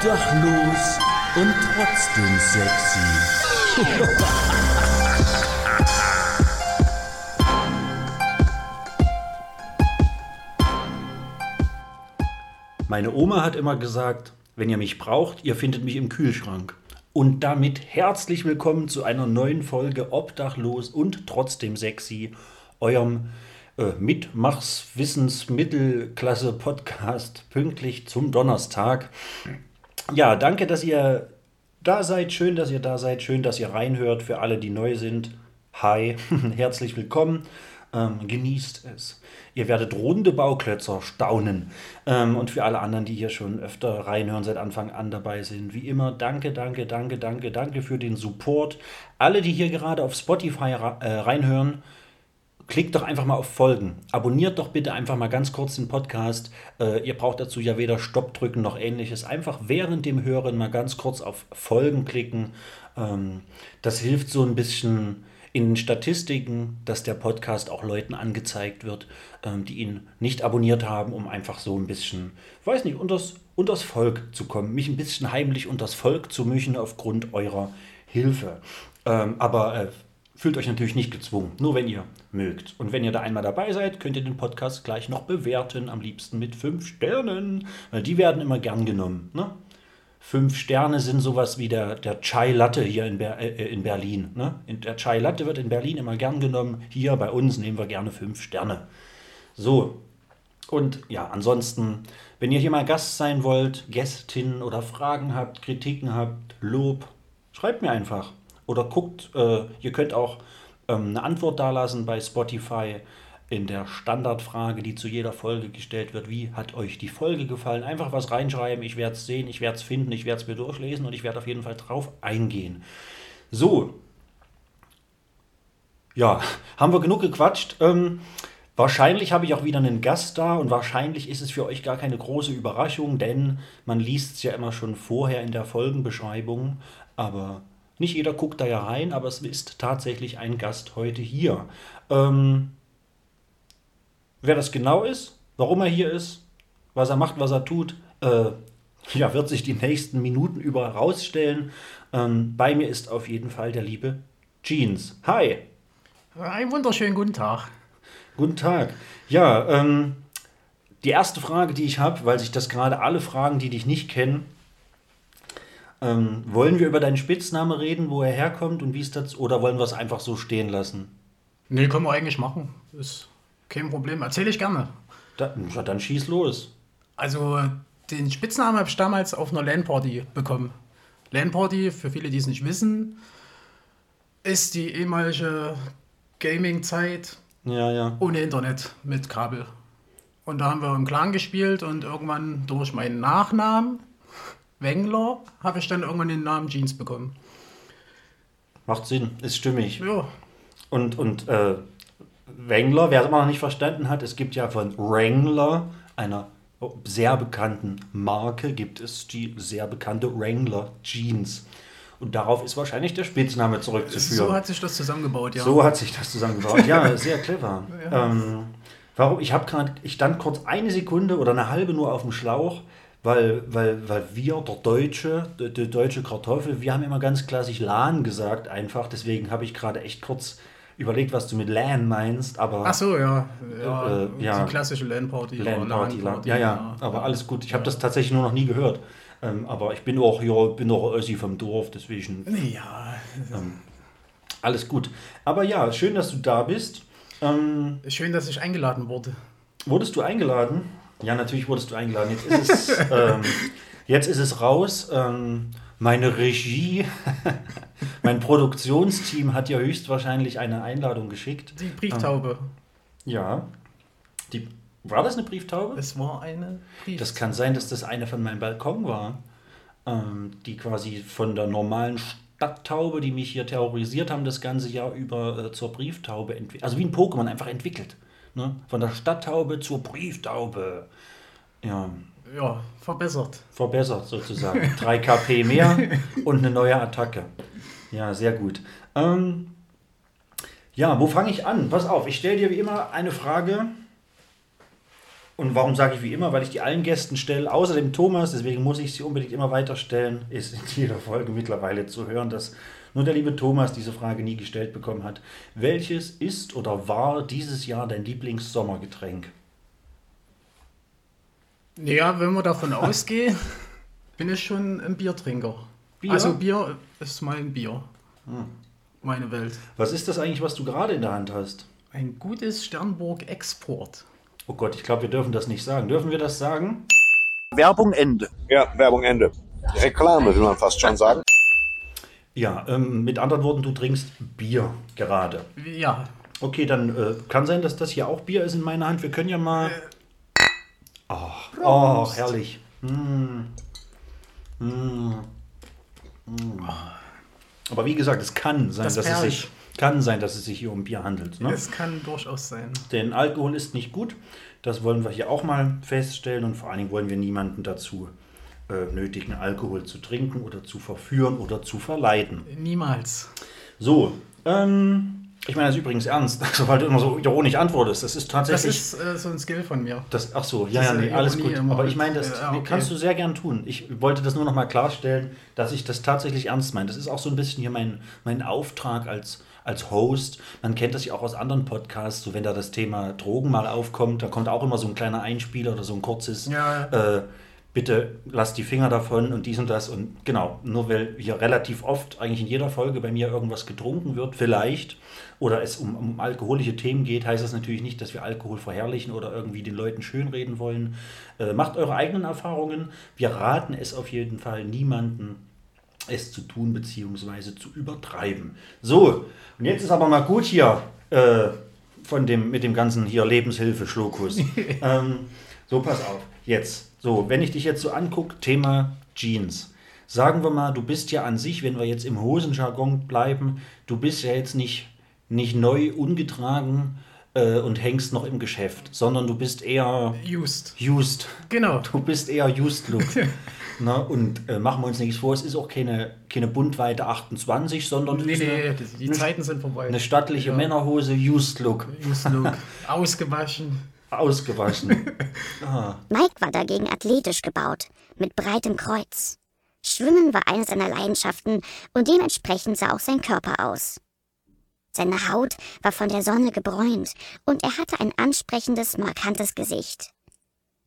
Obdachlos und trotzdem sexy. Meine Oma hat immer gesagt, wenn ihr mich braucht, ihr findet mich im Kühlschrank. Und damit herzlich willkommen zu einer neuen Folge Obdachlos und trotzdem sexy, eurem äh, Mitmachs Wissensmittelklasse Podcast pünktlich zum Donnerstag. Ja, danke, dass ihr da seid. Schön, dass ihr da seid. Schön, dass ihr reinhört. Für alle, die neu sind. Hi, herzlich willkommen. Ähm, genießt es. Ihr werdet runde Bauklötzer staunen. Ähm, und für alle anderen, die hier schon öfter reinhören, seit Anfang an dabei sind, wie immer, danke, danke, danke, danke, danke für den Support. Alle, die hier gerade auf Spotify äh, reinhören, klickt doch einfach mal auf Folgen. Abonniert doch bitte einfach mal ganz kurz den Podcast. Äh, ihr braucht dazu ja weder Stopp drücken noch ähnliches. Einfach während dem Hören mal ganz kurz auf Folgen klicken. Ähm, das hilft so ein bisschen in den Statistiken, dass der Podcast auch Leuten angezeigt wird, ähm, die ihn nicht abonniert haben, um einfach so ein bisschen, weiß nicht, unters, unters Volk zu kommen, mich ein bisschen heimlich unters Volk zu mischen aufgrund eurer Hilfe. Ähm, aber äh, fühlt euch natürlich nicht gezwungen, nur wenn ihr mögt. Und wenn ihr da einmal dabei seid, könnt ihr den Podcast gleich noch bewerten, am liebsten mit fünf Sternen, weil die werden immer gern genommen. Ne? Fünf Sterne sind sowas wie der, der Chai Latte hier in, Ber äh, in Berlin. Ne? Der Chai Latte wird in Berlin immer gern genommen. Hier bei uns nehmen wir gerne fünf Sterne. So. Und ja, ansonsten, wenn ihr hier mal Gast sein wollt, Gästin oder Fragen habt, Kritiken habt, Lob, schreibt mir einfach. Oder guckt, äh, ihr könnt auch ähm, eine Antwort dalassen bei Spotify in der Standardfrage, die zu jeder Folge gestellt wird. Wie hat euch die Folge gefallen? Einfach was reinschreiben. Ich werde es sehen, ich werde es finden, ich werde es mir durchlesen und ich werde auf jeden Fall drauf eingehen. So. Ja, haben wir genug gequatscht. Ähm, wahrscheinlich habe ich auch wieder einen Gast da und wahrscheinlich ist es für euch gar keine große Überraschung, denn man liest es ja immer schon vorher in der Folgenbeschreibung. Aber nicht jeder guckt da ja rein, aber es ist tatsächlich ein Gast heute hier. Ähm, Wer das genau ist, warum er hier ist, was er macht, was er tut, äh, ja, wird sich die nächsten Minuten über herausstellen. Ähm, bei mir ist auf jeden Fall der liebe Jeans. Hi. Einen wunderschönen guten Tag. Guten Tag. Ja, ähm, die erste Frage, die ich habe, weil sich das gerade alle fragen, die dich nicht kennen, ähm, wollen wir über deinen Spitznamen reden, wo er herkommt und wie es dazu, oder wollen wir es einfach so stehen lassen? Nee, können wir eigentlich machen. Ist kein Problem, erzähle ich gerne. Da, ja, dann schieß los. Also, den Spitznamen habe ich damals auf einer LAN-Party bekommen. LAN-Party, für viele, die es nicht wissen, ist die ehemalige Gaming-Zeit ja, ja. ohne Internet mit Kabel. Und da haben wir im Clan gespielt und irgendwann durch meinen Nachnamen, Wengler, habe ich dann irgendwann den Namen Jeans bekommen. Macht Sinn, ist stimmig. Ja. Und, und äh, Wrangler, wer es immer noch nicht verstanden hat, es gibt ja von Wrangler, einer sehr bekannten Marke, gibt es die sehr bekannte Wrangler Jeans. Und darauf ist wahrscheinlich der Spitzname zurückzuführen. So hat sich das zusammengebaut, ja. So hat sich das zusammengebaut, ja, sehr clever. Ja. Ähm, warum? Ich habe gerade, ich stand kurz eine Sekunde oder eine halbe nur auf dem Schlauch, weil, weil, weil wir, der Deutsche, die deutsche Kartoffel, wir haben immer ganz klassisch LAN gesagt einfach. Deswegen habe ich gerade echt kurz überlegt, was du mit LAN meinst, aber. Ach so, ja. Ja, äh, ja. Die klassische LAN-Party. LAN-Party, LAN ja, ja, aber alles gut. Ich habe das tatsächlich nur noch nie gehört. Ähm, aber ich bin auch hier, bin auch Ossi vom Dorf, deswegen. Ja. Ähm, alles gut. Aber ja, schön, dass du da bist. Ähm, schön, dass ich eingeladen wurde. Wurdest du eingeladen? Ja, natürlich wurdest du eingeladen. Jetzt ist es, ähm, jetzt ist es raus. Ähm, meine Regie, mein Produktionsteam hat ja höchstwahrscheinlich eine Einladung geschickt. Die Brieftaube. Ähm, ja. Die, war das eine Brieftaube? Es war eine Brieftaube. Das kann sein, dass das eine von meinem Balkon war. Ähm, die quasi von der normalen Stadttaube, die mich hier terrorisiert haben, das ganze Jahr über äh, zur Brieftaube entwickelt. Also wie ein Pokémon einfach entwickelt. Ne? Von der Stadttaube zur Brieftaube. Ja ja, verbessert. Verbessert sozusagen. 3 KP mehr und eine neue Attacke. Ja, sehr gut. Ähm, ja, wo fange ich an? Pass auf, ich stelle dir wie immer eine Frage Und warum sage ich wie immer? Weil ich die allen Gästen stelle, außer dem Thomas, deswegen muss ich sie unbedingt immer weiter stellen, ist in jeder Folge mittlerweile zu hören, dass nur der liebe Thomas diese Frage nie gestellt bekommen hat. Welches ist oder war dieses Jahr dein Lieblingssommergetränk? Ja, wenn wir davon ausgehen, bin ich schon ein Biertrinker. Bier? Also Bier ist mein Bier. Meine Welt. Was ist das eigentlich, was du gerade in der Hand hast? Ein gutes Sternburg Export. Oh Gott, ich glaube, wir dürfen das nicht sagen. Dürfen wir das sagen? Werbung Ende. Ja, Werbung Ende. Reklame, will man fast schon sagen. Ja, ähm, mit anderen Worten, du trinkst Bier gerade. Ja, Okay, dann äh, kann sein, dass das hier auch Bier ist in meiner Hand. Wir können ja mal. Ach, oh, herrlich. Mm. Mm. Mm. Aber wie gesagt, es kann sein, Das dass es sich kann sein, dass es sich hier um Bier handelt. Ne? es kann durchaus sein. Denn Alkohol ist nicht gut. Das wollen wir hier auch mal feststellen und vor allen Dingen wollen wir niemanden dazu äh, nötigen, Alkohol zu trinken oder zu verführen oder zu verleiten. Niemals. So, ähm, ich meine das ist übrigens ernst, also, weil du immer so ironisch antwortest. Das ist Das tatsächlich. ist äh, so ein Skill von mir. Das, ach so, ja, ja, nee, alles Ironie gut. Aber ich meine, das ja, okay. kannst du sehr gern tun. Ich wollte das nur noch mal klarstellen, dass ich das tatsächlich ernst meine. Das ist auch so ein bisschen hier mein, mein Auftrag als, als Host. Man kennt das ja auch aus anderen Podcasts, so wenn da das Thema Drogen mal aufkommt, da kommt auch immer so ein kleiner Einspieler oder so ein kurzes, Ja. äh, bitte lasst die Finger davon und dies und das. Und genau, nur weil hier relativ oft, eigentlich in jeder Folge bei mir irgendwas getrunken wird, vielleicht, oder es um, um alkoholische Themen geht, heißt das natürlich nicht, dass wir Alkohol verherrlichen oder irgendwie den Leuten schönreden wollen. Äh, macht eure eigenen Erfahrungen. Wir raten es auf jeden Fall niemanden, es zu tun bzw. zu übertreiben. So, und jetzt ist aber mal gut hier äh, von dem, mit dem ganzen hier Lebenshilfe-Schlokus. ähm, so, pass auf, jetzt. So, wenn ich dich jetzt so angucke, Thema Jeans. Sagen wir mal, du bist ja an sich, wenn wir jetzt im Hosenjargon bleiben, du bist ja jetzt nicht, nicht neu, ungetragen äh, und hängst noch im Geschäft, sondern du bist eher Just. used. Genau. Du bist eher Just Look. Na, und äh, machen wir uns nichts vor, es ist auch keine, keine Buntweite 28, sondern Nee, nee, eine, die, eine, Zeiten sind vorbei. eine stattliche Ja. Männerhose Just Look. Just Look. Ausgewaschen. Ausgewaschen. ah, Mike war dagegen athletisch gebaut, mit breitem Kreuz. Schwimmen war eine seiner Leidenschaften und dementsprechend sah auch sein Körper aus. Seine Haut war von der Sonne gebräunt und er hatte ein ansprechendes, markantes Gesicht.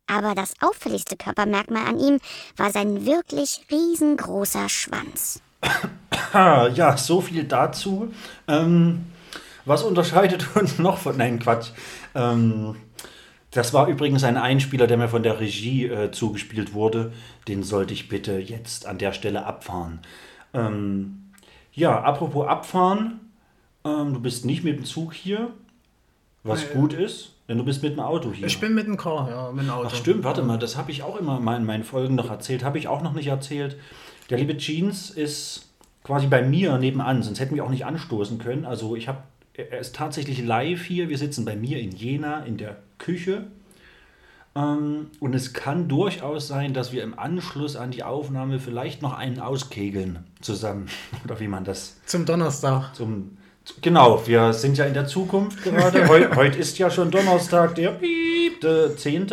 Aber das auffälligste Körpermerkmal an ihm war sein wirklich riesengroßer Schwanz. ja, so viel dazu. Ähm, was unterscheidet uns noch von. Nein, Quatsch. Ähm, das war übrigens ein Einspieler, der mir von der Regie äh, zugespielt wurde. Den sollte ich bitte jetzt an der Stelle abfahren. Ähm, ja, apropos abfahren. Ähm, du bist nicht mit dem Zug hier, was gut ist, denn du bist mit dem Auto hier. Ich bin mit dem Car, ja, mit dem Auto. Ach stimmt, warte mal, das habe ich auch immer mal in meinen Folgen noch erzählt. Habe ich auch noch nicht erzählt. Der liebe Jeans ist quasi bei mir nebenan, sonst hätten wir auch nicht anstoßen können. Also ich habe, er ist tatsächlich live hier. Wir sitzen bei mir in Jena in der Küche. Ähm, und es kann durchaus sein, dass wir im Anschluss an die Aufnahme vielleicht noch einen auskegeln zusammen. Oder wie man das Zum Donnerstag. zum. Genau, wir sind ja in der Zukunft gerade. Heu, heute ist ja schon Donnerstag, der piepte 10.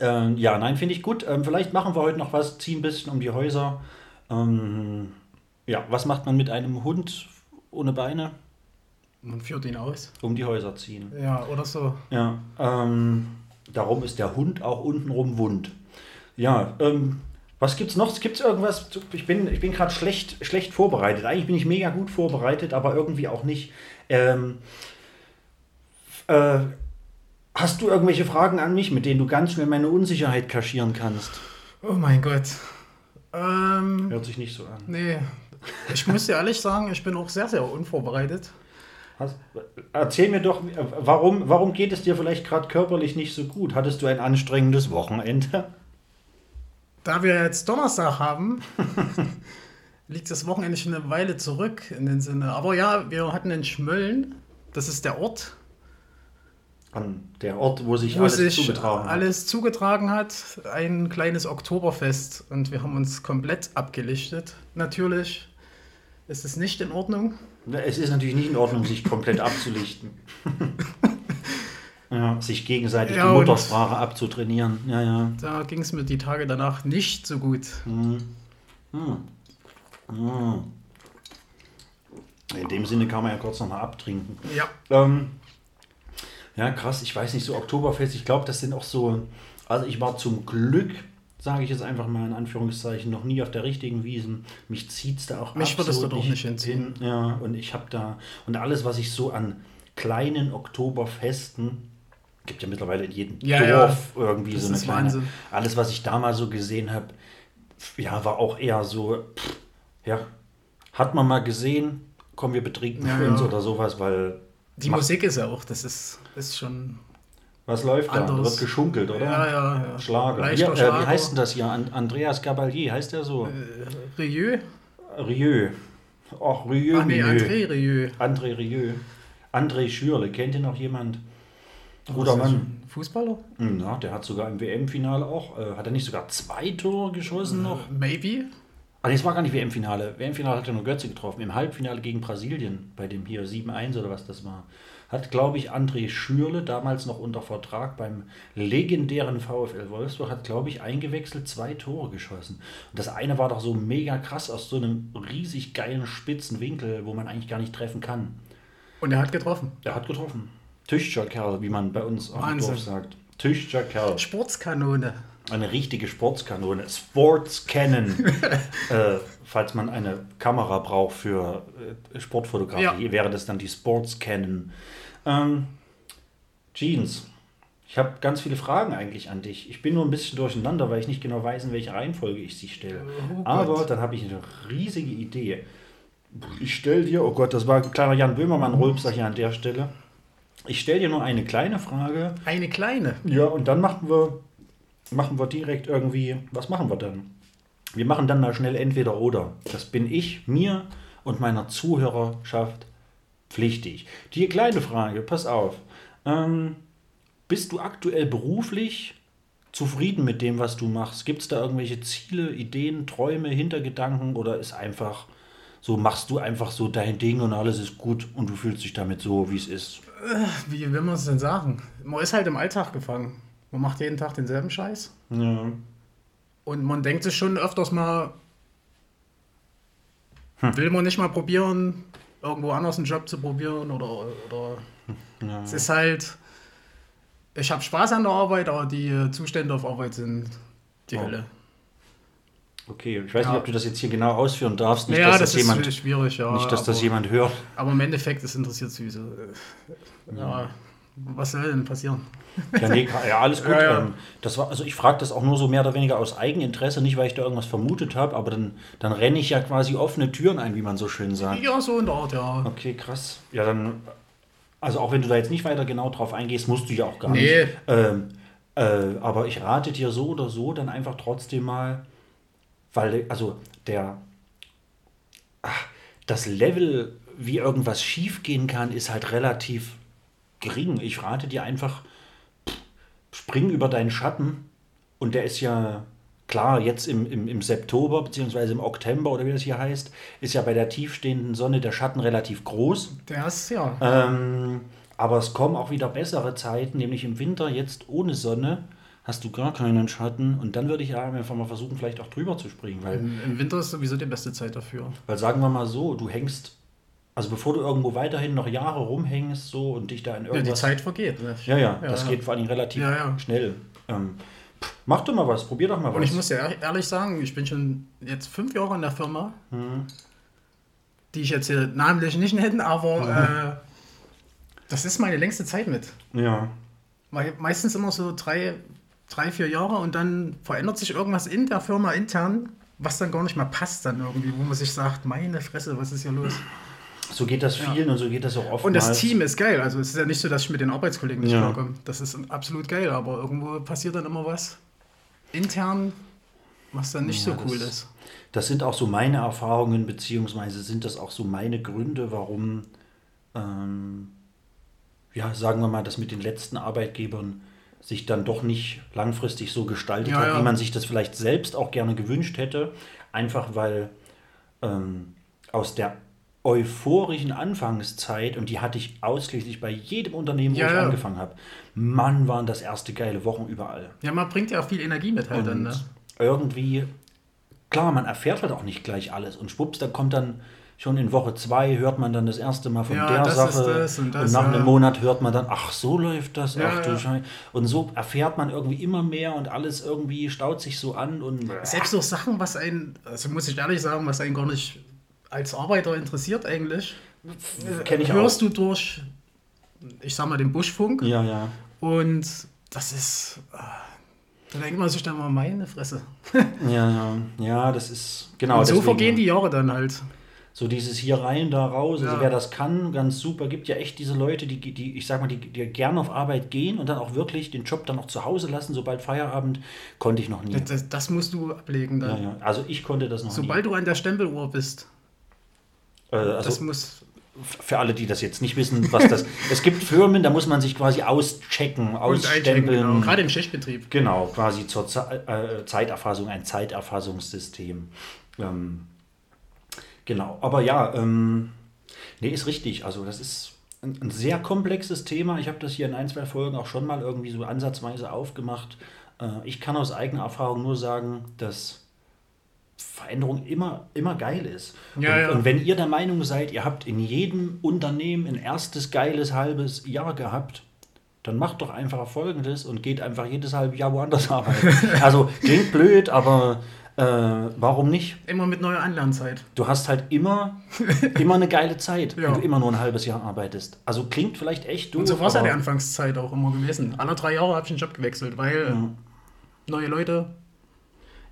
Ähm, ja, nein, finde ich gut. Ähm, vielleicht machen wir heute noch was, ziehen ein bisschen um die Häuser. Ähm, ja, was macht man mit einem Hund ohne Beine? Man führt ihn aus. Um die Häuser ziehen. Ja, oder so. Ja, ähm, darum ist der Hund auch untenrum wund. Ja, ähm, was gibt's noch? Gibt's irgendwas? Ich bin, ich bin gerade schlecht, schlecht vorbereitet. Eigentlich bin ich mega gut vorbereitet, aber irgendwie auch nicht. Ähm, äh, hast du irgendwelche Fragen an mich, mit denen du ganz schnell meine Unsicherheit kaschieren kannst? Oh mein Gott. Ähm, Hört sich nicht so an. nee. Ich muss dir ehrlich sagen, ich bin auch sehr, sehr unvorbereitet. Hast, erzähl mir doch, warum, warum geht es dir vielleicht gerade körperlich nicht so gut? Hattest du ein anstrengendes Wochenende? Da wir jetzt Donnerstag haben, liegt das Wochenende schon eine Weile zurück in den Sinne. Aber ja, wir hatten in Schmölln, das ist der Ort, An der Ort, wo sich wo alles sich zugetragen hat. alles zugetragen hat, ein kleines Oktoberfest. Und wir haben uns komplett abgelichtet. Natürlich ist es nicht in Ordnung. Es ist natürlich nicht in Ordnung, sich komplett abzulichten. Ja, sich gegenseitig Ja, die Muttersprache abzutrainieren. Ja, ja. Da ging es mir die Tage danach nicht so gut. In dem Sinne kann man ja kurz nochmal abtrinken. Ja. Ähm, ja, krass, ich weiß nicht, so Oktoberfest, ich glaube, das sind auch so. Also, ich war zum Glück, sage ich jetzt einfach mal in Anführungszeichen, noch nie auf der richtigen Wiesen. Mich zieht es da auch Mich würdest du absolut doch nicht hinziehen. hin. Ja, und ich habe da. Und alles, was ich so an kleinen Oktoberfesten. Gibt ja mittlerweile in jedem Ja, ja. Dorf irgendwie Das so eine kleine. Wahnsinn. Alles, was ich da mal so gesehen habe, ja, war auch eher so, pff, ja, hat man mal gesehen, komm, wir betrinken Ja, uns ja. oder sowas, weil Die Musik ist ja auch, das ist, ist schon. was läuft da? Anderes. Wird geschunkelt, oder? Ja, ja, ja. Schlager. Hier, äh, Schlager. wie heißt denn das hier? An Andreas Gabalier, heißt der so? Rieu? Rieu. Ach, Rieu. Ach nee. André Rieu. André Rieu. André Schürle, kennt ihr noch jemand? Guter das, Mann. Fußballer? Ja, der hat sogar im WM-Finale auch, äh, hat er nicht sogar zwei Tore geschossen noch? Maybe? Ah, es war gar nicht WM-Finale. WM-Finale hat er nur Götze getroffen. Im Halbfinale gegen Brasilien, bei dem hier 7-1 oder was das war, hat, glaube ich, André Schürle, damals noch unter Vertrag beim legendären VfL Wolfsburg, hat, glaube ich, eingewechselt zwei Tore geschossen. Und das eine war doch so mega krass aus so einem riesig geilen spitzen Winkel, wo man eigentlich gar nicht treffen kann. Und er hat getroffen. Er hat getroffen. Tüchtiger Kerl, wie man bei uns auf dem. Dorf sagt. Tüchtiger Kerl. Sportskanone. Eine richtige Sportskanone. Sports Cannon. äh, falls man eine Kamera braucht für äh, Sportfotografie, Ja. wäre das dann die Sports Cannon. Ähm, Jeans. Ich habe ganz viele Fragen eigentlich an dich. Ich bin nur ein bisschen durcheinander, weil ich nicht genau weiß, in welche Reihenfolge ich sie stelle. Oh Gott. Aber dann habe ich eine riesige Idee. Ich stelle dir, oh Gott, das war ein kleiner Jan Böhmermann-Rülpser hier an der Stelle. Ich stelle dir nur eine kleine Frage. Eine kleine. Ja, und dann machen wir, machen wir direkt irgendwie, was machen wir dann? Wir machen dann mal schnell entweder oder. Das bin ich, mir und meiner Zuhörerschaft pflichtig. Die kleine Frage, pass auf. Ähm, bist du aktuell beruflich zufrieden mit dem, was du machst? Gibt es da irgendwelche Ziele, Ideen, Träume, Hintergedanken oder ist einfach so, machst du einfach so dein Ding und alles ist gut und du fühlst dich damit so, wie es ist? Wie will man es denn sagen? Man ist halt im Alltag gefangen. Man macht jeden Tag denselben Scheiß. Ja. Und man denkt sich schon öfters mal, will man nicht mal probieren, irgendwo anders einen Job zu probieren oder, oder es ist halt, ich habe Spaß an der Arbeit, aber die Zustände auf Arbeit sind die Oh. Hölle. Okay, ich weiß Ja. nicht, ob du das jetzt hier genau ausführen darfst. Nicht, ja, dass das, das, jemand, ist schwierig, ja. nicht, dass das aber, jemand hört. aber im Endeffekt, es interessiert sowieso. äh, Ja, was soll denn passieren? Ja, nee, ja alles gut. Ja, ja. Ähm, das war, also ich frage das auch nur so mehr oder weniger aus Eigeninteresse, nicht weil ich da irgendwas vermutet habe, aber dann, dann renne ich ja quasi offene Türen ein, wie man so schön sagt. Ja, so in der Art, ja. Okay, krass. Ja, dann, also auch wenn du da jetzt nicht weiter genau drauf eingehst, musst du ja auch gar Nee. nicht. Ähm, äh, aber ich rate dir so oder so dann einfach trotzdem mal, weil, also der, ach, das Level, wie irgendwas schiefgehen kann, ist halt relativ gering. Ich rate dir einfach, spring über deinen Schatten und der ist ja klar, jetzt im, im, im September beziehungsweise im Oktober oder wie das hier heißt, ist ja bei der tiefstehenden Sonne der Schatten relativ groß. Der ist, ja. Ähm, aber es kommen auch wieder bessere Zeiten, nämlich im Winter jetzt ohne Sonne hast du gar keinen Schatten und dann würde ich ja einfach mal versuchen, vielleicht auch drüber zu springen, weil, Im, Im Winter ist sowieso die beste Zeit dafür. weil sagen wir mal so, du hängst, also bevor du irgendwo weiterhin noch Jahre rumhängst so und dich da in Ja, die irgendwas... Zeit vergeht. Ne? ja, ja, Ja, das ja. geht vor allem relativ schnell. Ähm, pff, mach doch mal was, probier doch mal was. Und ich muss ja ehr- ehrlich sagen, ich bin schon jetzt fünf Jahre in der Firma, Mhm. die ich jetzt hier namentlich nicht nennen, aber äh, das ist meine längste Zeit mit. ja, Me- Meistens immer so drei, drei, vier Jahre und dann verändert sich irgendwas in der Firma intern, was dann gar nicht mehr passt dann irgendwie, wo man sich sagt, meine Fresse, was ist hier los? so geht das vielen und so geht das auch oftmals. Und das Team ist geil, also es ist ja nicht so, dass ich mit den Arbeitskollegen nicht Ja. klarkomme. Das ist absolut geil, aber irgendwo passiert dann immer was intern, was dann nicht Ja, so cool das- ist. Das sind auch so meine Erfahrungen, beziehungsweise sind das auch so meine Gründe, warum, ähm, ja, sagen wir mal, das mit den letzten Arbeitgebern sich dann doch nicht langfristig so gestaltet Ja, hat, ja. wie man sich das vielleicht selbst auch gerne gewünscht hätte. Einfach weil ähm, aus der euphorischen Anfangszeit, und die hatte ich ausschließlich bei jedem Unternehmen, wo Ja, ich ja. angefangen habe. Mann, waren das erste geile Wochen überall. Ja, man bringt ja auch viel Energie mit halt dann, Und ne? irgendwie, klar, man erfährt halt auch nicht gleich alles. Und schwupps, da kommt dann schon in Woche zwei, hört man dann das erste Mal von Ja, der das ist Sache. das und das, nach ja. einem Monat hört man dann, ach, so läuft das, Ja, ach du ja. Und so erfährt man irgendwie immer mehr und alles irgendwie staut sich so an. Und Selbst so Sachen, was einen, also muss ich ehrlich sagen, was einen gar nicht als Arbeiter interessiert eigentlich, kenne ich hörst auch. du durch, ich sag mal, den Buschfunk Ja, ja. und das ist, ah, da denkt man sich dann mal, meine Fresse. Ja, ja, ja, das ist genau. und so deswegen- vergehen die Jahre dann halt. So dieses hier rein, da raus. Also Ja. wer das kann, ganz super. Gibt ja echt diese Leute, die, die ich sag mal, die, die gerne auf Arbeit gehen und dann auch wirklich den Job dann auch zu Hause lassen, sobald Feierabend. Konnte ich noch nie. Das, das musst du ablegen Ja, dann. ja. Also ich konnte das noch Sobald du an der Stempeluhr bist, nie. Äh, das also muss. für alle, die das jetzt nicht wissen, was das. es gibt Firmen, da muss man sich quasi auschecken, ausstempeln. genau. Gerade im Schichtbetrieb. Genau, quasi zur Ze äh, Zeiterfassung, ein Zeiterfassungssystem. Ähm, genau, aber ja, ähm, nee, ist richtig. Also das ist ein, ein sehr komplexes Thema. Ich habe das hier in ein, zwei Folgen auch schon mal irgendwie so ansatzweise aufgemacht. Äh, ich kann aus eigener Erfahrung nur sagen, dass Veränderung immer, immer geil ist. Ja, und, ja. und wenn ihr der Meinung seid, ihr habt in jedem Unternehmen ein erstes geiles halbes Jahr gehabt, dann macht doch einfach Folgendes und geht einfach jedes halbe Jahr woanders arbeiten. also klingt blöd, aber äh, warum nicht? Immer mit neuer Anlernzeit. Du hast halt immer, immer eine geile Zeit, Ja. wenn du immer nur ein halbes Jahr arbeitest. Also klingt vielleicht echt doof. Und so war es ja die Anfangszeit auch immer gewesen. Alle drei Jahre habe ich den Job gewechselt, weil neue Leute.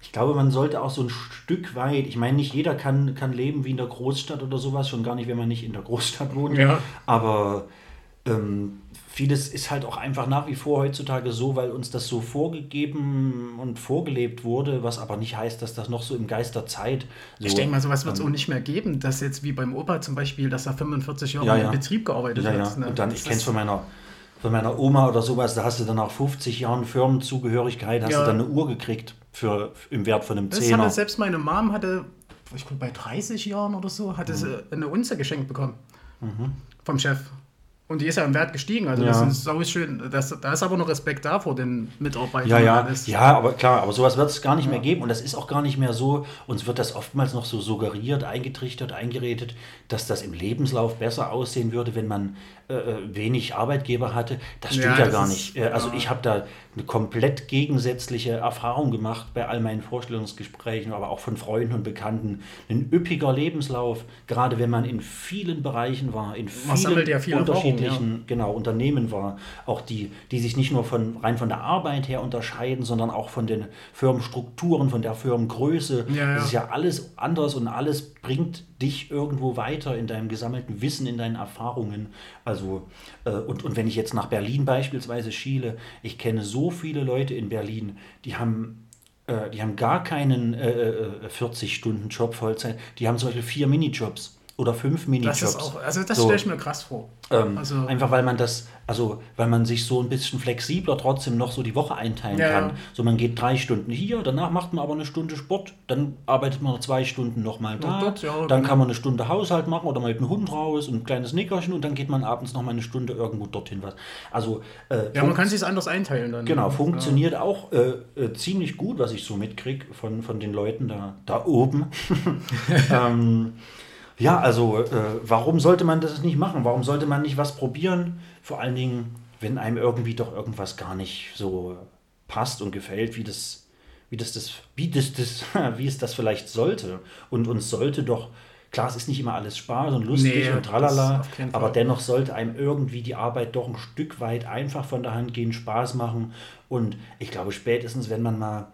Ich glaube, man sollte auch so ein Stück weit, ich meine, nicht jeder kann, kann leben wie in der Großstadt oder sowas, schon gar nicht, wenn man nicht in der Großstadt wohnt. Ja. Aber ähm, vieles ist halt auch einfach nach wie vor heutzutage so, weil uns das so vorgegeben und vorgelebt wurde, was aber nicht heißt, dass das noch so im Geist der Zeit so. Ich denke mal, sowas wird es auch nicht mehr geben, dass jetzt wie beim Opa zum Beispiel, dass er 45 Jahre Ja, ja. im Betrieb gearbeitet Ja, ja. hat. ne? Und dann, Das ich kenne es von meiner, von meiner Oma oder sowas, da hast du dann nach 50 Jahren Firmenzugehörigkeit, hast Ja. du dann eine Uhr gekriegt für, im Wert von einem Das Zehner. hatte selbst meine Mom hatte, ich glaube bei 30 Jahren oder so, hatte Mhm. sie eine Unze geschenkt bekommen. Vom Chef. Und die ist ja im Wert gestiegen. Also Ja. das ist sau schön. Das, da ist aber noch Respekt da vor den Mitarbeitern. Ja, ja, ja, aber klar, aber sowas wird es gar nicht mehr geben und das ist auch gar nicht mehr so. Uns wird das oftmals noch so suggeriert, eingetrichtert, eingeredet, dass das im Lebenslauf besser aussehen würde, wenn man äh, äh, wenig Arbeitgeber hatte. Das stimmt Ja, ja, gar ist- nicht. Äh, Also ja. ich habe da eine komplett gegensätzliche Erfahrung gemacht bei all meinen Vorstellungsgesprächen, aber auch von Freunden und Bekannten. Ein üppiger Lebenslauf, gerade wenn man in vielen Bereichen war, in vielen ja viel unterschiedlichen genau, Unternehmen war, auch die, die sich nicht nur von rein von der Arbeit her unterscheiden, sondern auch von den Firmenstrukturen, von der Firmengröße. Ja, ja. Das ist ja alles anders und alles bringt dich irgendwo weiter in deinem gesammelten Wissen, in deinen Erfahrungen. Also, äh, und, und wenn ich jetzt nach Berlin beispielsweise schiele, ich kenne so viele Leute in Berlin, die haben äh, die haben gar keinen äh, äh, 40-Stunden-Job Vollzeit, die haben Beispiel vier Minijobs oder fünf Minijobs. Das ist auch, also das So. stelle ich mir krass vor. Ähm, also, einfach weil man das, also weil man sich so ein bisschen flexibler trotzdem noch so die Woche einteilen Ja, kann. ja. So man geht drei Stunden hier, danach macht man aber eine Stunde Sport, dann arbeitet man noch zwei Stunden nochmal da, dort, ja, dann genau. kann man eine Stunde Haushalt machen oder mal mit dem Hund raus und ein kleines Nickerchen und dann geht man abends noch mal eine Stunde irgendwo dorthin was. Also äh, ja, man kann sich anders einteilen dann. Genau, Ja. funktioniert auch äh, äh, ziemlich gut, was ich so mitkriege von, von den Leuten da, da oben. ähm, ja, also äh, warum sollte man das nicht machen? Warum sollte man nicht was probieren? Vor allen Dingen, wenn einem irgendwie doch irgendwas gar nicht so passt und gefällt, wie das, wie das, das, wie das, das, wie es das vielleicht sollte. Und uns sollte doch, klar, es ist nicht immer alles Spaß und lustig Nee, und tralala, aber dennoch sollte einem irgendwie die Arbeit doch ein Stück weit einfach von der Hand gehen, Spaß machen. Und ich glaube, spätestens, wenn man mal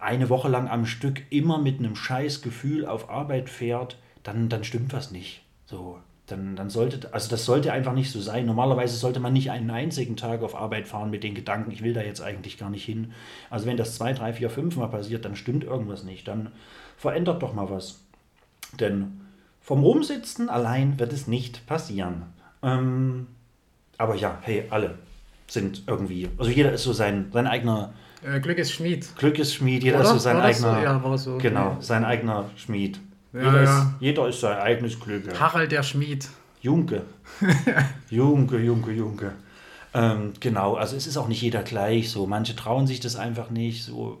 eine Woche lang am Stück immer mit einem scheiß Gefühl auf Arbeit fährt, dann, dann stimmt was nicht. So, dann, dann sollte, also das sollte einfach nicht so sein. Normalerweise sollte man nicht einen einzigen Tag auf Arbeit fahren mit den Gedanken, ich will da jetzt eigentlich gar nicht hin. Also wenn das zwei, drei, vier, fünf Mal passiert, dann stimmt irgendwas nicht. Dann verändert doch mal was. Denn vom Rumsitzen allein wird es nicht passieren. Ähm, aber ja, hey, alle sind irgendwie, also jeder ist so sein, sein eigener Glück ist Schmied. Glück ist Schmied, jeder Oder? ist so sein War eigener. so? Ja, war so. Genau, Ja. sein eigener Schmied. jeder, ja. Ist, jeder ist sein eigenes Glück. Harald der Schmied. Junke. Junke, Junke, Junke. Ähm, genau, also es ist auch nicht jeder gleich so. Manche trauen sich das einfach nicht. So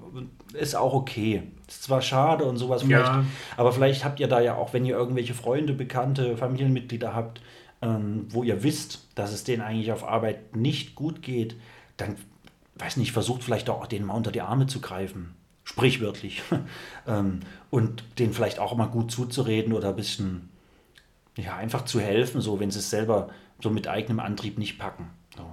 ist auch okay. Ist zwar schade und sowas vielleicht, Ja. aber vielleicht habt ihr da ja auch, wenn ihr irgendwelche Freunde, Bekannte, Familienmitglieder habt, ähm, wo ihr wisst, dass es denen eigentlich auf Arbeit nicht gut geht, dann, weiß nicht, versucht vielleicht auch denen mal unter die Arme zu greifen. Sprichwörtlich. ähm, und denen vielleicht auch mal gut zuzureden oder ein bisschen ja, einfach zu helfen, so wenn sie es selber so mit eigenem Antrieb nicht packen. So.